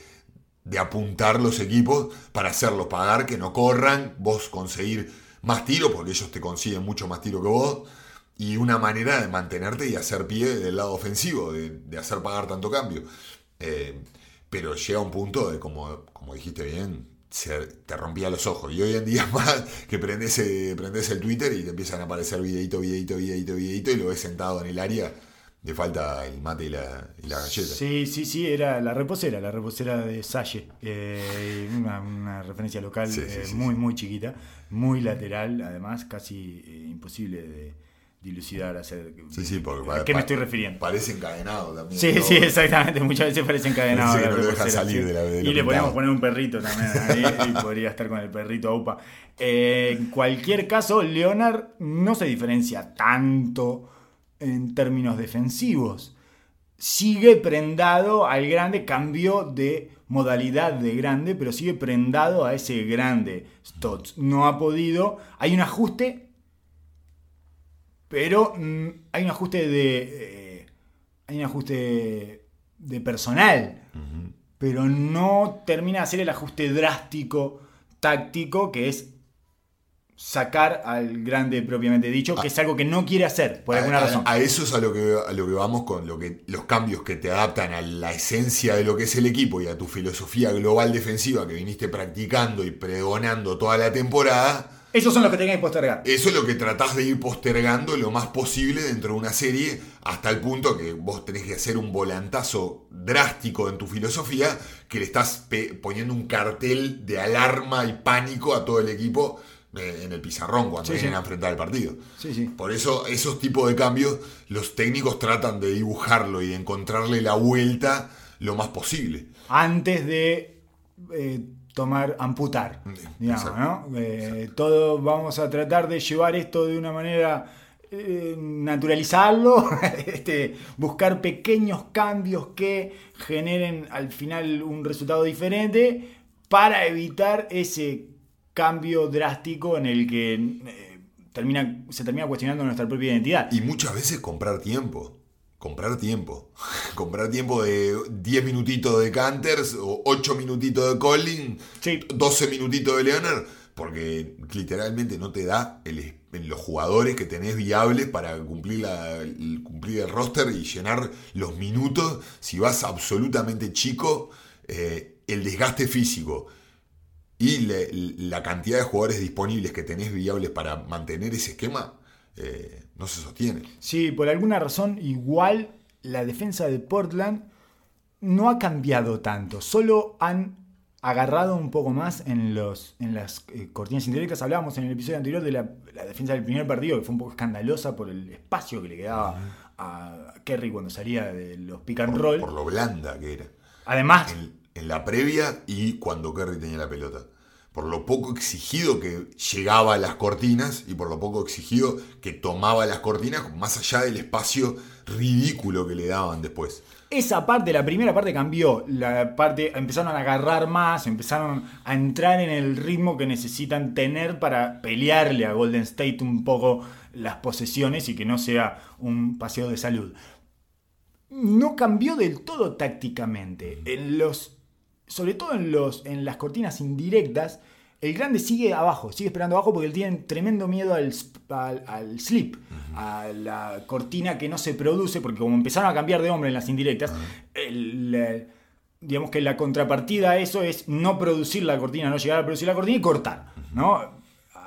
de apuntar los equipos para hacerlos pagar, que no corran, vos conseguir más tiro, porque ellos te consiguen mucho más tiro que vos, y una manera de mantenerte y hacer pie del lado ofensivo, de, de hacer pagar tanto cambio. Eh, pero llega un punto de, como, como dijiste bien, se- te rompía los ojos. Y hoy en día más que prendes, eh, prendes el Twitter y te empiezan a aparecer videito, videito, videito, videito, y lo ves sentado en el área, le falta el mate y la, y la galleta. Sí, sí, sí, era la reposera, la reposera de Salle. eh, una, una referencia local Sí, sí, eh, sí, muy, muy chiquita, muy lateral, además, casi eh, imposible de dilucidar, hacer. Sí, sí, porque ¿A qué me estoy refiriendo? Parece encadenado también. Sí, ¿no? sí, exactamente. Muchas veces parece encadenado. La no lo dejan salir sí. de la- de y le pintado. podemos poner un perrito también ahí y podría estar con el perrito AUPA. Eh, en cualquier caso, Leonard no se diferencia tanto en términos defensivos. sigue prendado al grande, cambió de modalidad de grande, pero sigue prendado a ese grande Stotts. No ha podido, hay un ajuste, pero mm, hay un ajuste de... eh, hay un ajuste de personal, pero no termina de hacer el ajuste drástico, táctico, que es sacar al grande propiamente dicho, que es algo que no quiere hacer, por alguna a- razón. a eso es a lo que a lo que vamos con lo que los cambios que te adaptan a la esencia de lo que es el equipo y a tu filosofía global defensiva que viniste practicando y pregonando toda la temporada. Esos son los que tenés que postergar. Eso es lo que tratás de ir postergando lo más posible dentro de una serie hasta el punto que vos tenés que hacer un volantazo drástico en tu filosofía que le estás poniendo un cartel de alarma y pánico a todo el equipo eh, en el pizarrón cuando Sí, vienen sí. a enfrentar el partido. Sí, sí. Por eso esos tipos de cambios los técnicos tratan de dibujarlo y de encontrarle la vuelta lo más posible. Antes de eh, tomar, amputar, digamos. ¿no? Eh, todo vamos a tratar de llevar esto de una manera, eh, naturalizarlo, este, buscar pequeños cambios que generen al final un resultado diferente para evitar ese cambio drástico en el que eh, termina, se termina cuestionando nuestra propia identidad. Y muchas veces comprar tiempo. Comprar tiempo. comprar tiempo de 10 minutitos de Canters o 8 minutitos de Collin, Sí. 12 minutitos de Leonard, porque literalmente no te da el, los jugadores que tenés viables para cumplir, la- el, cumplir el roster y llenar los minutos. Si vas absolutamente chico, eh, el desgaste físico y le- la cantidad de jugadores disponibles que tenés viables para mantener ese esquema eh, no se sostiene. Sí, por alguna razón, igual la defensa de Portland no ha cambiado tanto. Solo han agarrado un poco más en, los, en las eh, cortinas indirectas. Hablábamos en el episodio anterior de la, la defensa del primer partido, que fue un poco escandalosa por el espacio que le quedaba a Kerry cuando salía de los pick and roll. Por lo blanda que era. Además, En, en la previa y cuando Kerry tenía la pelota. Por lo poco exigido que llegaba a las cortinas y por lo poco exigido que tomaba las cortinas, más allá del espacio ridículo que le daban después. Esa parte, la primera parte cambió. La parte, empezaron a agarrar más, empezaron a entrar en el ritmo que necesitan tener para pelearle a Golden State un poco las posesiones y que no sea un paseo de salud. No cambió del todo tácticamente. En los, sobre todo en, los, en las cortinas indirectas, el grande sigue abajo, sigue esperando abajo porque él tiene tremendo miedo al, al, al slip, a la cortina que no se produce, porque como empezaron a cambiar de hombre en las indirectas, el, digamos que la contrapartida a eso es no producir la cortina, no llegar a producir la cortina y cortar, ¿no?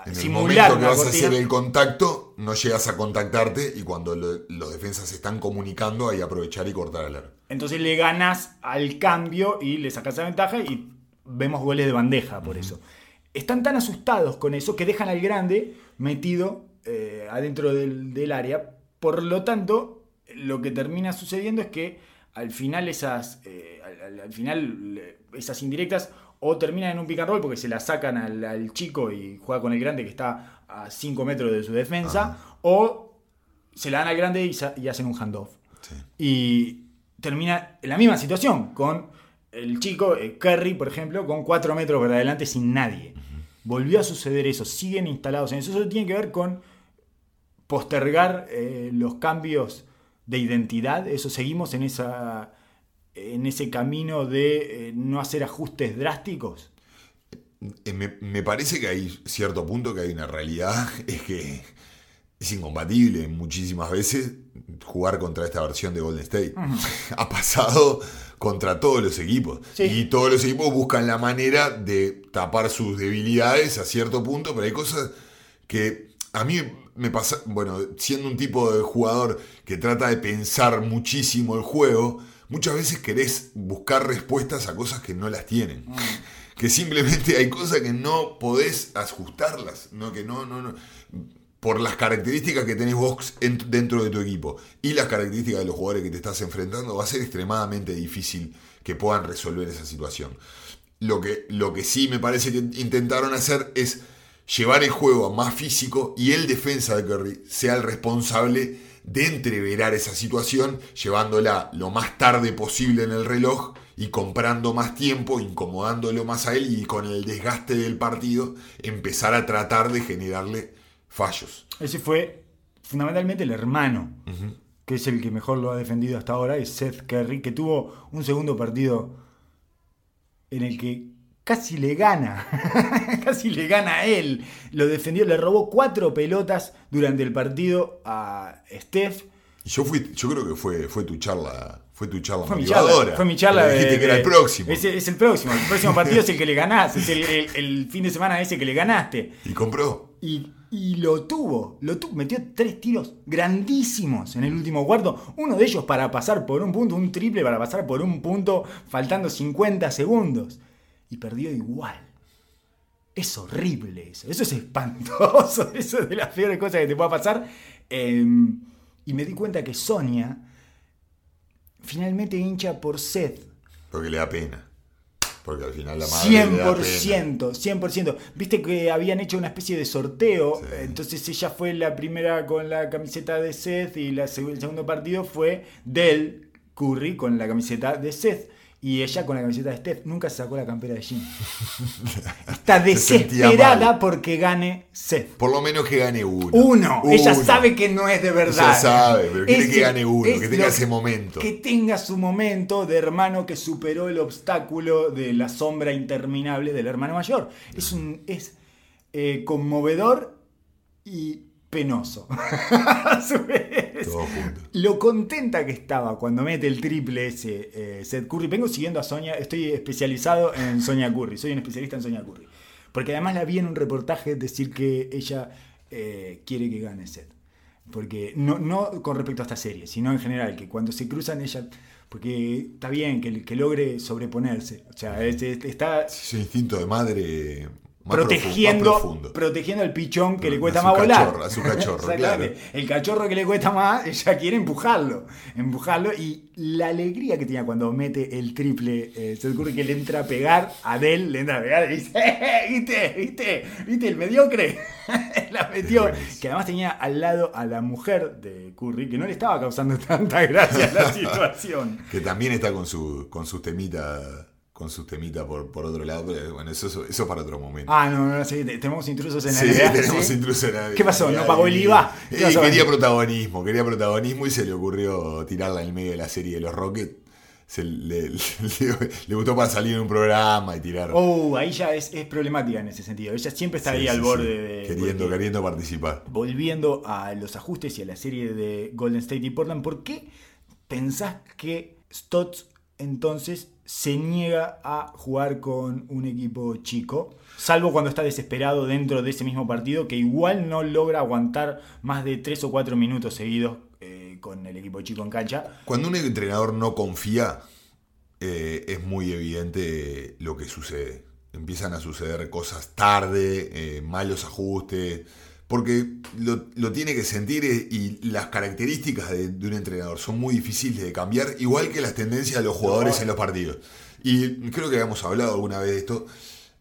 En el Simular momento que vas a cortina. hacer el contacto, no llegas a contactarte y cuando lo- los defensas están comunicando, hay que aprovechar y cortar el arco. Entonces le ganas al cambio y le sacas la ventaja y vemos goles de bandeja por eso. Están tan asustados con eso que dejan al grande metido eh, adentro del, del área. Por lo tanto, lo que termina sucediendo es que al final esas, eh, al, al- al final esas indirectas o terminan en un pick and roll porque se la sacan al, al chico y juega con el grande que está a 5 metros de su defensa, o se la dan al grande y hacen un handoff. Sí. Y termina en la misma situación, con el chico, eh, Kerry, por ejemplo, con 4 metros por adelante sin nadie. Volvió a suceder eso, siguen instalados en eso. Eso tiene que ver con postergar eh, los cambios de identidad. Eso seguimos en, esa, en ese camino de eh, no hacer ajustes drásticos. Eh, Me, me parece que hay cierto punto que hay una realidad, es que es incompatible muchísimas veces jugar contra esta versión de Golden State. ha pasado contra todos los equipos. Sí. Y todos los equipos buscan la manera de tapar sus debilidades a cierto punto, pero hay cosas que a mí me pasa, bueno, siendo un tipo de jugador que trata de pensar muchísimo el juego, muchas veces querés buscar respuestas a cosas que no las tienen. Que simplemente hay cosas que no podés ajustarlas, no que no, no, no. Por las características que tenés vos en- dentro de tu equipo y las características de los jugadores que te estás enfrentando, va a ser extremadamente difícil que puedan resolver esa situación. Lo que, lo que sí me parece que intentaron hacer es llevar el juego a más físico y el defensa de Curry sea el responsable de entreverar esa situación, llevándola lo más tarde posible en el reloj y comprando más tiempo, incomodándolo más a él y con el desgaste del partido empezar a tratar de generarle fallos. Ese fue fundamentalmente el hermano, que es el que mejor lo ha defendido hasta ahora, es Seth Curry, que tuvo un segundo partido en el que casi le gana, casi le gana a él. Lo defendió, le robó cuatro pelotas durante el partido a Steph. Yo, fui, yo creo que fue, fue tu charla. Fue tu charla Fue mi charla, fue mi charla dijiste de- que era el próximo. Es, es el próximo. El próximo partido es el que le ganás. Es el, el- el fin de semana ese que le ganaste. Y compró. Y, y lo tuvo, lo tuvo, metió tres tiros grandísimos en el último cuarto. Uno de ellos para pasar por un punto, un triple para pasar por un punto, faltando 50 segundos. Y perdió igual. Es horrible eso, eso es espantoso, eso es de las peores cosas que te pueda pasar. Eh, y me di cuenta que Sonia finalmente hincha por Seth. Porque le da pena. Porque al final la madre le da pena. 100%, 100%. Viste que habían hecho una especie de sorteo, Sí. entonces ella fue la primera con la camiseta de Seth y la el segundo partido fue del Curry con la camiseta de Seth. Y ella con la camiseta de Steph nunca se sacó la campera de Jim. Está desesperada porque gane Seth. Por lo menos que gane uno. Uno. Ella Uno. sabe que no es de verdad. Ella sabe, pero quiere Es que gane uno, es que tenga ese momento. Que tenga su momento de hermano que superó el obstáculo de la sombra interminable del hermano mayor. Es un es eh, conmovedor y penoso. A su vez. Lo contenta que estaba cuando mete el triple ese eh, Seth Curry. Vengo siguiendo a Sonia, estoy especializado en Sonia Curry, soy un especialista en Sonia Curry. Porque además la vi en un reportaje decir que ella eh, quiere que gane Seth. Porque no, no con respecto a esta serie, sino en general, que cuando se cruzan ella, porque está bien que, que logre sobreponerse. O sea, es- es- está Ese instinto de madre protegiendo, profundo. protegiendo al pichón que le cuesta su más volar. a su cachorro, claro. El cachorro que le cuesta más, ella quiere empujarlo. Empujarlo. Y la alegría que tenía cuando mete el triple, eh, se ocurre que le entra a pegar, a Adel le entra a pegar y dice, "Eh, ¿viste? ¿viste? ¿viste? El mediocre. la metió. Que además tenía al lado a la mujer de Curry, que no le estaba causando tanta gracia la situación. Que también está con su con sus temitas con sus temitas por, por otro lado, pero bueno, eso, eso, para otro momento. Ah, no, no, sí, te- tenemos intrusos en la Sí, tenemos ¿sí? intruso en la- ¿Qué pasó? ¿No pagó el IVA? ¿Qué y quería protagonismo, quería protagonismo y se le ocurrió tirarla en el medio de la serie de los Rockets. Se le, le- le gustó para salir en un programa y tirar. Oh, ahí ya es, es problemática en ese sentido. Ella siempre está Sí, ahí al sí. borde de. Queriendo, porque- queriendo participar. Volviendo a los ajustes y a la serie de Golden State y Portland, ¿por qué pensás que Stotts entonces se niega a jugar con un equipo chico? Salvo cuando está desesperado dentro de ese mismo partido, que igual no logra aguantar más de 3 o 4 minutos seguidos eh, con el equipo chico en cancha. Cuando un entrenador no confía, eh, es muy evidente lo que sucede. Empiezan a suceder cosas tarde, eh, malos ajustes, porque lo, tiene que sentir eh, y las características de, de un entrenador son muy difíciles de cambiar, igual que las tendencias de los jugadores en los partidos. Y creo que habíamos hablado alguna vez de esto.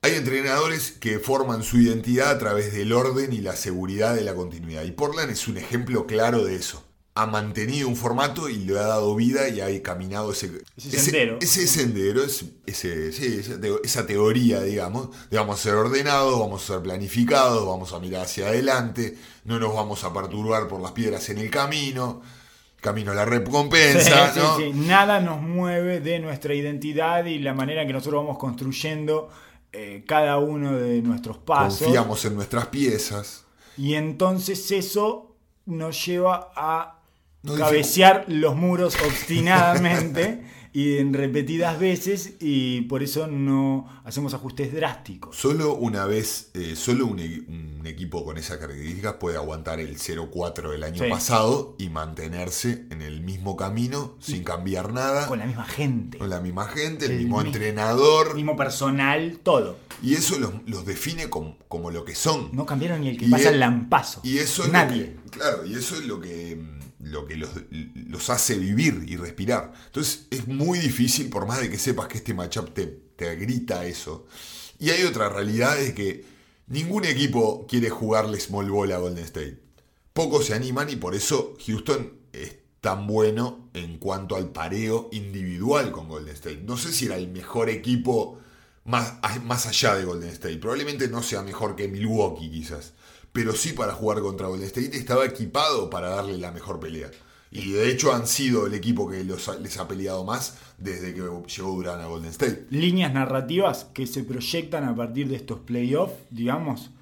Hay entrenadores que forman su identidad a través del orden y la seguridad de la continuidad. Y Portland es un ejemplo claro de eso. Ha mantenido un formato y le ha dado vida y ha caminado ese, Ese sendero. Ese, sendero, ese- sí, esa, teo- esa teoría, digamos, de vamos a ser ordenados, vamos a ser planificados, vamos a mirar hacia adelante, no nos vamos a perturbar por las piedras en el camino, camino a la recompensa, Sí, sí, ¿no? sí. Nada nos mueve de nuestra identidad y la manera en que nosotros vamos construyendo eh, cada uno de nuestros pasos. Confiamos en nuestras piezas. Y entonces eso nos lleva a No cabecear los muros obstinadamente y en repetidas veces y por eso no hacemos ajustes drásticos. Solo una vez, eh, solo un, e- un equipo con esas características puede aguantar el 0-4 del año Sí. pasado y mantenerse en el mismo camino, sin cambiar nada, Con la misma gente, con la misma gente, el, El mismo mi- entrenador. mismo personal, todo. Y eso los, los define como, como lo que son. No cambiaron ni el que Y pasa el- el lampazo. Y eso es Nadie. Que, claro, y eso es lo que, mm, lo que los, los hace vivir y respirar. Entonces es muy difícil, por más de que sepas que este matchup te, te grita eso. Y hay otra realidad, es que ningún equipo quiere jugarle small ball a Golden State. pocos se animan y por eso Houston es tan bueno en cuanto al pareo individual con Golden State. No sé si era el mejor equipo más, más allá de Golden State. Probablemente no sea mejor que Milwaukee quizás. Pero sí para jugar contra Golden State estaba equipado para darle la mejor pelea. Y de hecho han sido el equipo que les ha peleado más desde que llegó Durán a Golden State. Líneas narrativas que se proyectan a partir de estos playoffs, digamos,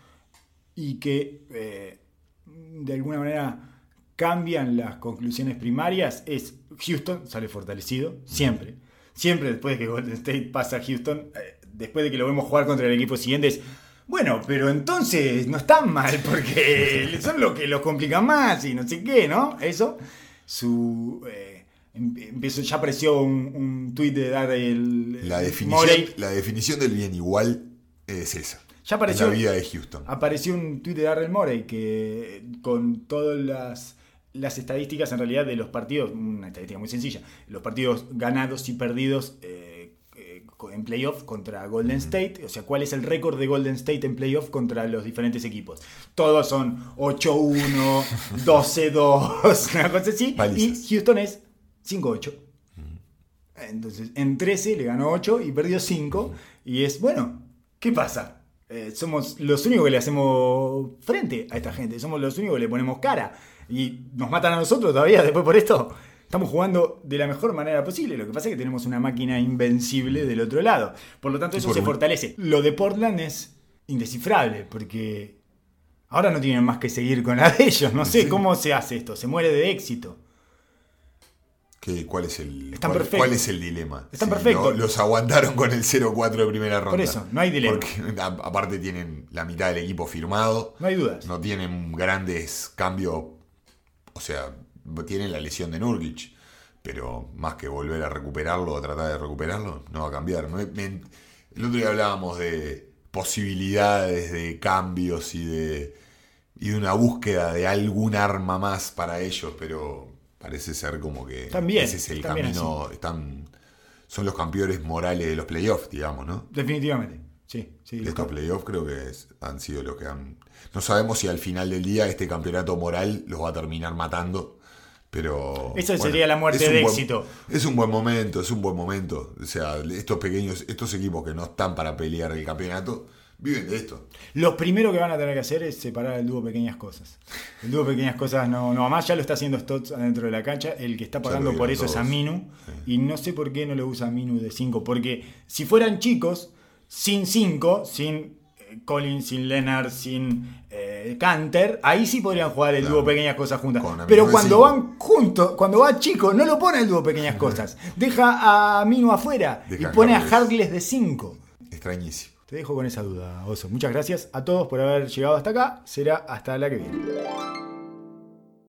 y que eh, de alguna manera cambian las conclusiones primarias es Houston sale fortalecido, siempre. Siempre después de que Golden State pasa a Houston, eh, después de que lo vemos jugar contra el equipo siguiente es, bueno, pero entonces no están mal porque son los que lo complican más y no sé qué, ¿no? Eso, su... Eh, em, empezó, ya apareció un, un tuit de dar el... La definición, la definición del bien igual es esa. Ya apareció, la vida de Houston. Apareció un tuit de Darrell Morey que con todas las las estadísticas en realidad de los partidos, una estadística muy sencilla, los partidos ganados y perdidos eh, eh, en playoff contra Golden State, o sea, cuál es el récord de Golden State en playoff contra los diferentes equipos. Todos son 8-1, 12-2, una cosa así, y Houston es 5-8. Entonces, en 13 le ganó 8 y perdió 5, y es, bueno, ¿qué pasa? Eh, somos los únicos que le hacemos frente a esta gente, somos los únicos que le ponemos cara y nos matan a nosotros todavía después por esto. Estamos jugando de la mejor manera posible. Lo que pasa es que tenemos una máquina invencible del otro lado. Por lo tanto, eso se fortalece. Lo de Portland es indescifrable porque ahora no tienen más que seguir con la de ellos. No sé cómo se hace esto. Se muere de éxito. ¿Qué, cuál, es el, cuál, es el dilema? Están perfectos. los aguantaron con el 0-4 de primera ronda. Por eso, no hay dilema. Porque aparte tienen la mitad del equipo firmado. No hay dudas. No tienen grandes cambios o sea, tiene la lesión de Nurkic, pero más que volver a recuperarlo o tratar de recuperarlo, no va a cambiar. el otro día hablábamos de posibilidades de cambios y de, y de una búsqueda de algún arma más para ellos, pero parece ser como que ese es el camino. Están, son los campeones morales de los playoffs, digamos, ¿no? Definitivamente. Sí, sí. De estos playoffs creo que han sido los que han no sabemos si al final del día este campeonato moral los va a terminar matando. Pero. Esa sería la muerte de éxito. Es un buen momento, es un buen momento. O sea, estos pequeños, estos equipos que no están para pelear el campeonato, viven de esto. Lo primero que van a tener que hacer es separar el dúo Pequeñas Cosas. El dúo Pequeñas Cosas no, no, además ya lo está haciendo Stotts adentro de la cancha. El que está pagando por eso es Aminu. Y no sé por qué no lo usa Aminu de 5. Porque si fueran chicos, sin 5, sin Collins, sin Leonard, sin eh, Canter, ahí sí podrían jugar el dúo Pequeñas Cosas juntas. Pero cuando van juntos, cuando va chico, no lo pone el dúo Pequeñas Cosas. Deja a Mino afuera y pone a Hargles de 5. Extrañísimo. Te dejo con esa duda, Oso. Muchas gracias a todos por haber llegado hasta acá. Será hasta la que viene.